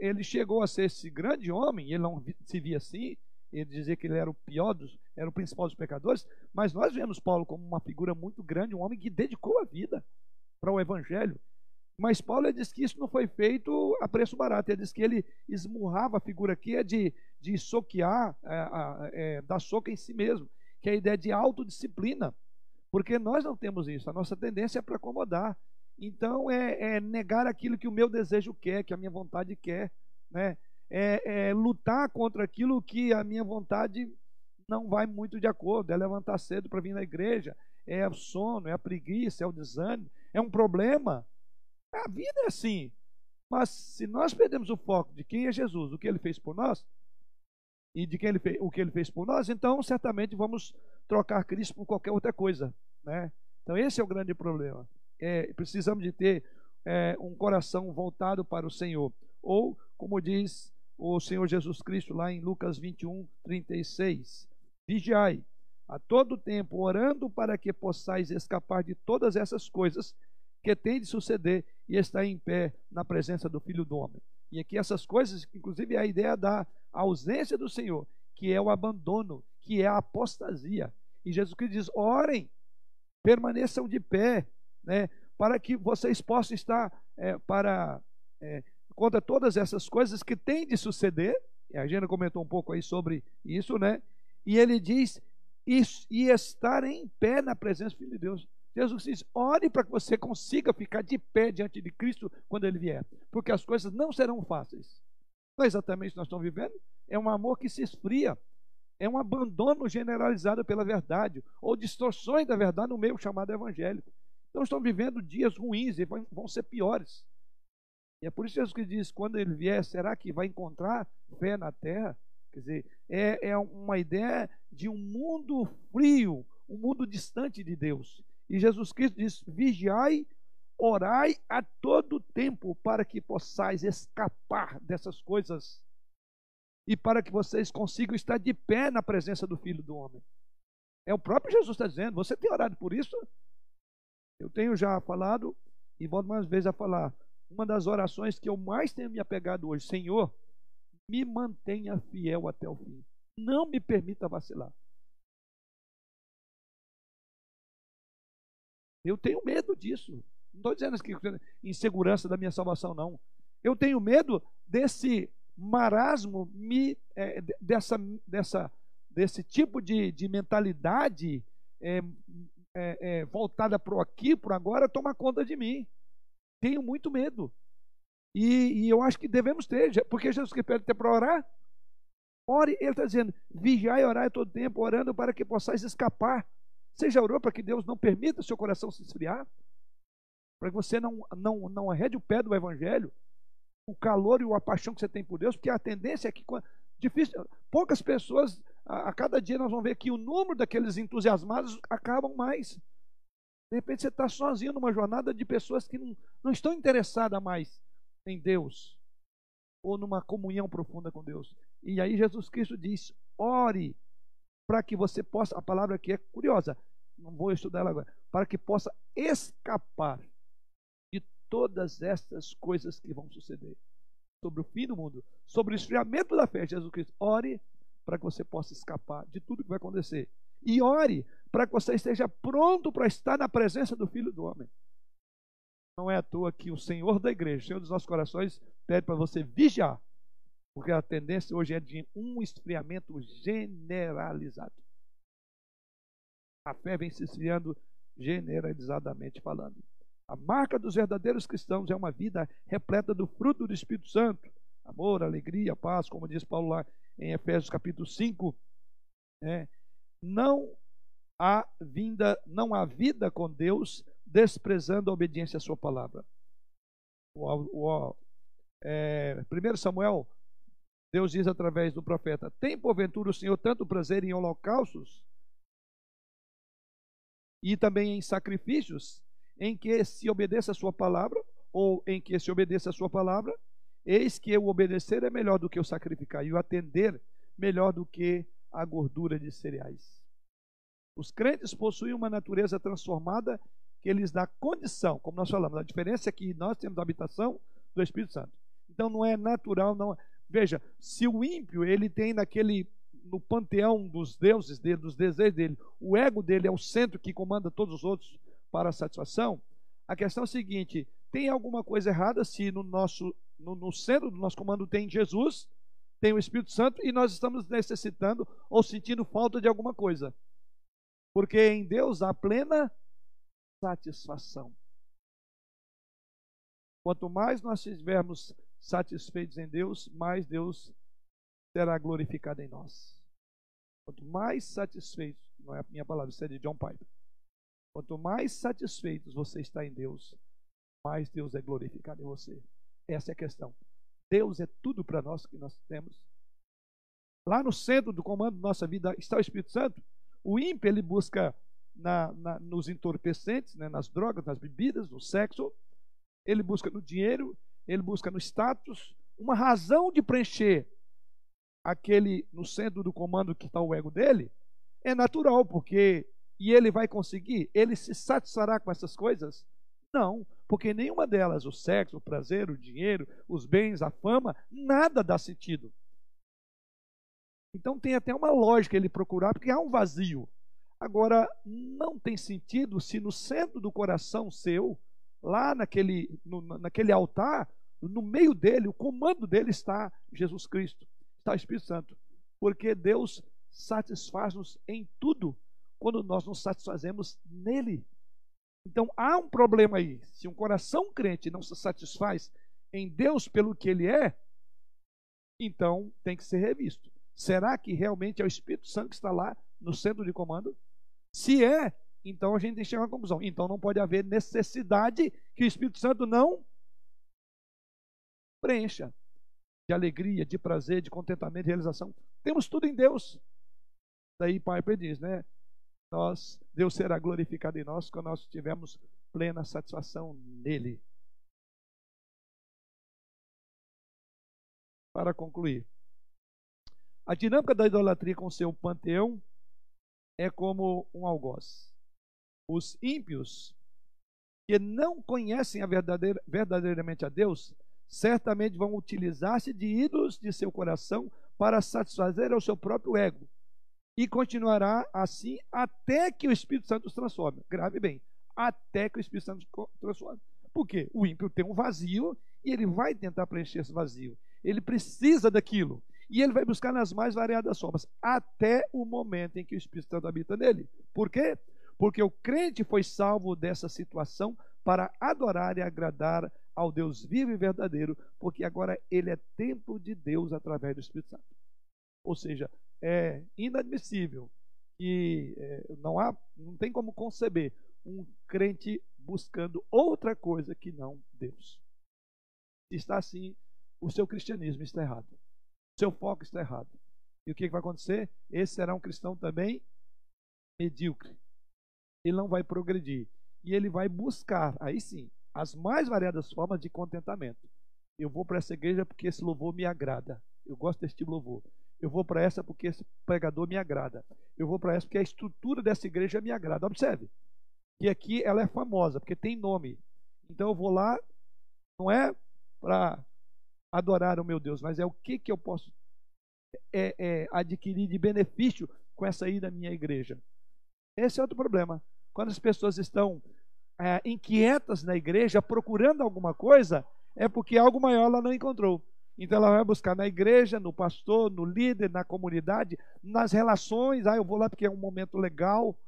ele chegou a ser esse grande homem, ele não se via assim, ele dizia que ele era o pior dos, era o principal dos pecadores, mas nós vemos Paulo como uma figura muito grande, um homem que dedicou a vida para o evangelho. Mas Paulo diz que isso não foi feito a preço barato. Ele diz que ele esmurrava a figura aqui é de, de soquear, é, é, dar soco em si mesmo, que é a ideia de autodisciplina. Porque nós não temos isso. A nossa tendência é para acomodar. Então é, é, negar aquilo que o meu desejo quer, que a minha vontade quer. Né? É, é lutar contra aquilo que a minha vontade não vai muito de acordo. É levantar cedo para vir na igreja. É o sono, é a preguiça, é o desânimo. É um problema a vida é assim. Mas se nós perdemos o foco de quem é Jesus, o que ele fez por nós, e de quem ele fez, o que ele fez por nós, então certamente vamos trocar Cristo por qualquer outra coisa. Né? Então esse é o grande problema. É, precisamos de ter é, um coração voltado para o Senhor. Ou, como diz o Senhor Jesus Cristo lá em Lucas 21, 36, vigiai a todo tempo, orando para que possais escapar de todas essas coisas que tem de suceder e está em pé na presença do Filho do Homem. E aqui essas coisas, inclusive a ideia da ausência do Senhor, que é o abandono, que é a apostasia. E Jesus Cristo diz: orem, permaneçam de pé, né, para que vocês possam estar é, para é, contra todas essas coisas que têm de suceder. A Gina comentou um pouco aí sobre isso, né? E ele diz: e, e estar em pé na presença do Filho de Deus. Jesus diz: ore para que você consiga ficar de pé diante de Cristo quando ele vier, porque as coisas não serão fáceis. Não é exatamente o que nós estamos vivendo? É um amor que se esfria, é um abandono generalizado pela verdade, ou distorções da verdade no meio chamado evangélico. Então estamos vivendo dias ruins e vão ser piores. E é por isso que Jesus diz: quando ele vier, será que vai encontrar fé na terra? Quer dizer, é, é uma ideia de um mundo frio, um mundo distante de Deus. E Jesus Cristo diz: vigiai, orai a todo tempo para que possais escapar dessas coisas e para que vocês consigam estar de pé na presença do Filho do Homem. É o próprio Jesus está dizendo. Você tem orado por isso? Eu tenho já falado e volto mais vezes a falar. Uma das orações que eu mais tenho me apegado hoje, Senhor, me mantenha fiel até o fim. Não me permita vacilar. Eu tenho medo disso. Não estou dizendo que insegurança da minha salvação, não. Eu tenho medo desse marasmo, me, é, dessa, dessa, desse tipo de, de mentalidade é, é, é voltada para o aqui, para agora, tomar conta de mim. Tenho muito medo. E, e, eu acho que devemos ter, porque Jesus que pede até para orar. Ore, ele está dizendo, vigiai e orai todo tempo, orando para que possais escapar você já orou para que Deus não permita seu coração se esfriar? Para que você não, não, não arrede o pé do Evangelho? O calor e a paixão que você tem por Deus? Porque a tendência é que difícil, poucas pessoas, a, a cada dia nós vamos ver que o número daqueles entusiasmados acabam mais. De repente você está sozinho numa jornada de pessoas que não, não estão interessadas mais em Deus ou numa comunhão profunda com Deus. E aí Jesus Cristo diz: ore para que você possa, a palavra aqui é curiosa, não vou estudar ela agora, para que possa escapar de todas essas coisas que vão suceder sobre o fim do mundo, sobre o esfriamento da fé. Jesus Cristo, ore para que você possa escapar de tudo que vai acontecer. E ore para que você esteja pronto para estar na presença do Filho do Homem. Não é à toa que o Senhor da igreja, o Senhor dos nossos corações, pede para você vigiar, porque a tendência hoje é de um esfriamento generalizado. A fé vem se esfriando generalizadamente falando. A marca dos verdadeiros cristãos é uma vida repleta do fruto do Espírito Santo. Amor, alegria, paz, como diz Paulo lá em Efésios capítulo 5. Né? Não há vinda, não há vida com Deus desprezando a obediência à sua palavra. O, o, é, 1 Samuel, Deus diz através do profeta: Tem porventura o Senhor tanto prazer em holocaustos e também em sacrifícios em que se obedeça a sua palavra, ou em que se obedeça a sua palavra, eis que o obedecer é melhor do que o sacrificar, e o atender melhor do que a gordura de cereais. Os crentes possuem uma natureza transformada que lhes dá condição, como nós falamos, a diferença é que nós temos a habitação do Espírito Santo. Então não é natural, não. Veja, se o ímpio ele tem naquele no panteão dos deuses dele, dos desejos dele, o ego dele é o centro que comanda todos os outros para satisfação, a questão é a seguinte: tem alguma coisa errada se no nosso no, no centro do nosso comando tem Jesus, tem o Espírito Santo e nós estamos necessitando ou sentindo falta de alguma coisa? Porque em Deus há plena satisfação. Quanto mais nós estivermos satisfeitos em Deus, mais Deus será glorificado em nós. Quanto mais satisfeitos, não é a minha palavra, isso é de John Piper. Quanto mais satisfeitos você está em Deus, mais Deus é glorificado em você. Essa é a questão. Deus é tudo para nós que nós temos. Lá no centro do comando da nossa vida está o Espírito Santo. O ímpio ele busca na, na, nos entorpecentes, né, nas drogas, nas bebidas, no sexo. Ele busca no dinheiro, ele busca no status, uma razão de preencher aquele no centro do comando que está o ego dele. É natural, porque e ele vai conseguir? Ele se satisfará com essas coisas? Não, porque nenhuma delas, o sexo, o prazer, o dinheiro, os bens, a fama, nada dá sentido. Então tem até uma lógica ele procurar, porque há um vazio. Agora, não tem sentido se no centro do coração seu, lá naquele, no, naquele altar, no meio dele, o comando dele está Jesus Cristo, está o Espírito Santo. Porque Deus satisfaz-nos em tudo quando nós nos satisfazemos nele. Então há um problema aí. Se um coração crente não se satisfaz em Deus pelo que ele é, então tem que ser revisto. Será que realmente é o Espírito Santo que está lá no centro de comando? Se é, então a gente tem que chegar uma conclusão. Então não pode haver necessidade que o Espírito Santo não preencha de alegria, de prazer, de contentamento, de realização. Temos tudo em Deus. Daí Piper diz, né? Nós, Deus será glorificado em nós quando nós tivermos plena satisfação nele. Para concluir, a dinâmica da idolatria com seu panteão é como um algoz. Os ímpios que não conhecem a verdadeira, verdadeiramente a Deus, certamente vão utilizar-se de ídolos de seu coração para satisfazer o seu próprio ego e continuará assim até que o Espírito Santo os transforme. Grave bem, até que o Espírito Santo os transforme. Por quê? O ímpio tem um vazio e ele vai tentar preencher esse vazio. Ele precisa daquilo. E ele vai buscar nas mais variadas formas, até o momento em que o Espírito Santo habita nele. Por quê? Porque o crente foi salvo dessa situação para adorar e agradar ao Deus vivo e verdadeiro, porque agora ele é templo de Deus através do Espírito Santo. Ou seja, é inadmissível e é, não há, não tem como conceber um crente buscando outra coisa que não Deus. Está assim, o seu cristianismo está errado. O seu foco está errado. E o que vai acontecer? Esse será um cristão também medíocre. Ele não vai progredir. e ele vai buscar, aí sim, as mais variadas formas de contentamento. Eu vou para essa igreja porque esse louvor me agrada. Eu gosto desse tipo de louvor. Eu vou para essa porque esse pregador me agrada. Eu vou para essa porque a estrutura dessa igreja me agrada. Observe que aqui ela é famosa porque tem nome. Então eu vou lá, não é para adorar o meu Deus, mas é o que, que eu posso é, é, adquirir de benefício com essa ida à minha igreja. Esse é outro problema. Quando as pessoas estão é, inquietas na igreja, procurando alguma coisa, é porque algo maior ela não encontrou. Então ela vai buscar na igreja, no pastor, no líder, na comunidade, nas relações. Ah, eu vou lá porque é um momento legal.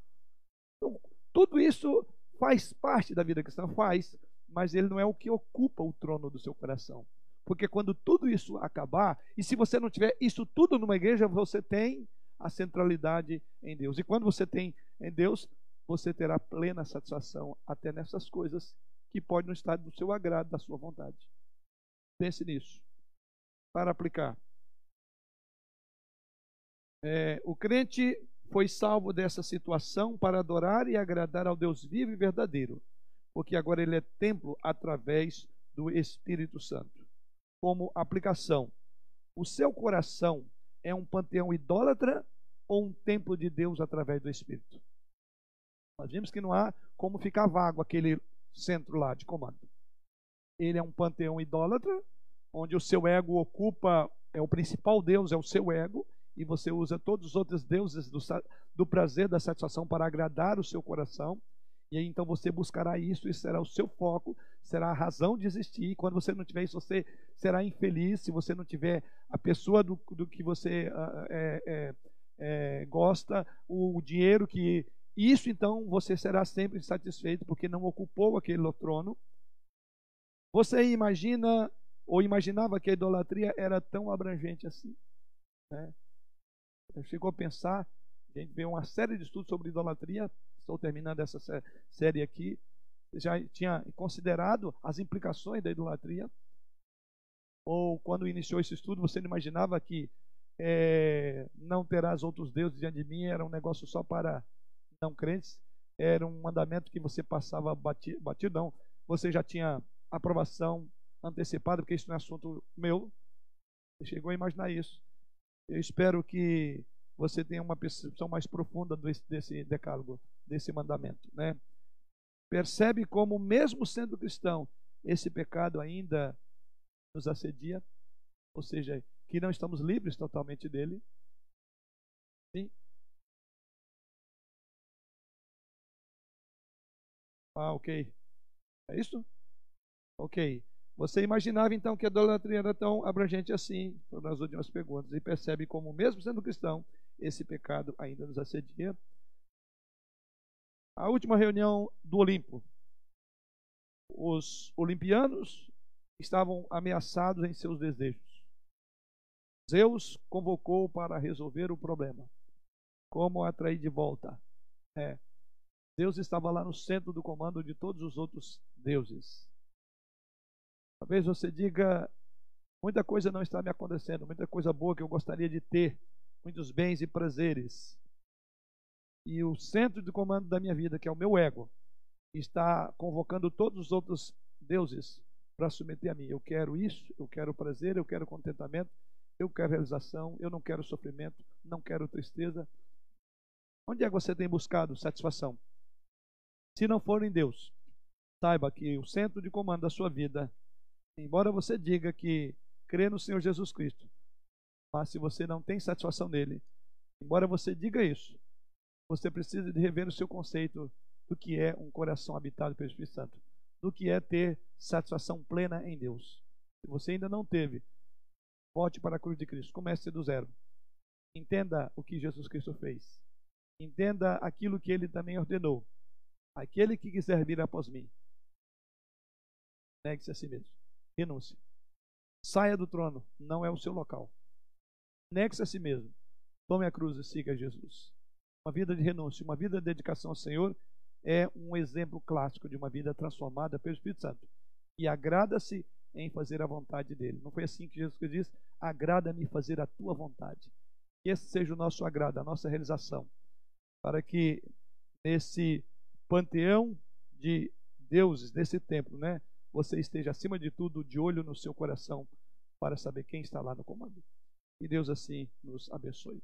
Então, tudo isso faz parte da vida cristã, faz, mas ele não é o que ocupa o trono do seu coração. Porque quando tudo isso acabar, e se você não tiver isso tudo numa igreja, você tem a centralidade em Deus. E quando você tem em Deus, você terá plena satisfação até nessas coisas que podem não estar do seu agrado, da sua vontade. Pense nisso para aplicar. É, o crente foi salvo dessa situação para adorar e agradar ao Deus vivo e verdadeiro, porque agora ele é templo através do Espírito Santo. Como aplicação, o seu coração é um panteão idólatra ou um templo de Deus através do Espírito? Nós vimos que não há como ficar vago aquele centro lá de comando. Ele é um panteão idólatra onde o seu ego ocupa, é o principal Deus, é o seu ego, e você usa todos os outros deuses do, do prazer, da satisfação para agradar o seu coração. E aí então você buscará isso e será o seu foco, será a razão de existir. E quando você não tiver isso, você será infeliz. Se você não tiver a pessoa do, do que você uh, é, é, gosta, o, o dinheiro que. Isso então você será sempre insatisfeito porque não ocupou aquele trono. Você imagina ou imaginava que a idolatria era tão abrangente assim. Né? Chegou a pensar, a gente vê uma série de estudos sobre idolatria, estou terminando essa série aqui, já tinha considerado as implicações da idolatria, ou quando iniciou esse estudo, você não imaginava que é, não terás outros deuses diante de mim, era um negócio só para não crentes, era um mandamento que você passava batido, batido não, você já tinha aprovação antecipada, porque isso não é assunto meu. Você chegou a imaginar isso. Eu espero que você tenha uma percepção mais profunda desse, desse decálogo, desse mandamento. Né? Percebe como, mesmo sendo cristão, esse pecado ainda nos assedia, ou seja, que não estamos livres totalmente dele. Sim? Ah, ok. É isso? Ok. Você imaginava então que a idolatria era tão abrangente assim, nas últimas perguntas, e percebe como, mesmo sendo cristão, esse pecado ainda nos assedia. A última reunião do Olimpo. Os olimpianos estavam ameaçados em seus desejos. Zeus convocou para resolver o problema. Como atrair de volta? É. Deus estava lá no centro do comando de todos os outros deuses. Talvez você diga: muita coisa não está me acontecendo, muita coisa boa que eu gostaria de ter, muitos bens e prazeres. E o centro de comando da minha vida, que é o meu ego, está convocando todos os outros deuses para submeter a mim. Eu quero isso, eu quero prazer, eu quero contentamento, eu quero realização, eu não quero sofrimento, não quero tristeza. Onde é que você tem buscado satisfação? Se não for em Deus, saiba que o centro de comando da sua vida Embora você diga que crê no Senhor Jesus Cristo, mas se você não tem satisfação nele, embora você diga isso, você precisa de rever o seu conceito do que é um coração habitado pelo Espírito Santo, do que é ter satisfação plena em Deus. Se você ainda não teve, volte para a cruz de Cristo, comece do zero. Entenda o que Jesus Cristo fez. Entenda aquilo que ele também ordenou. Aquele que quiser vir após mim, negue-se a si mesmo. Renúncia. Saia do trono, não é o seu local. Negue-se a si mesmo. Tome a cruz e siga Jesus. Uma vida de renúncia, uma vida de dedicação ao Senhor é um exemplo clássico de uma vida transformada pelo Espírito Santo. E agrada-se em fazer a vontade dele. Não foi assim que Jesus disse: agrada-me fazer a tua vontade. Que esse seja o nosso agrado, a nossa realização. Para que nesse panteão de deuses nesse templo, né? Você esteja acima de tudo de olho no seu coração para saber quem está lá no comando. Que Deus assim nos abençoe.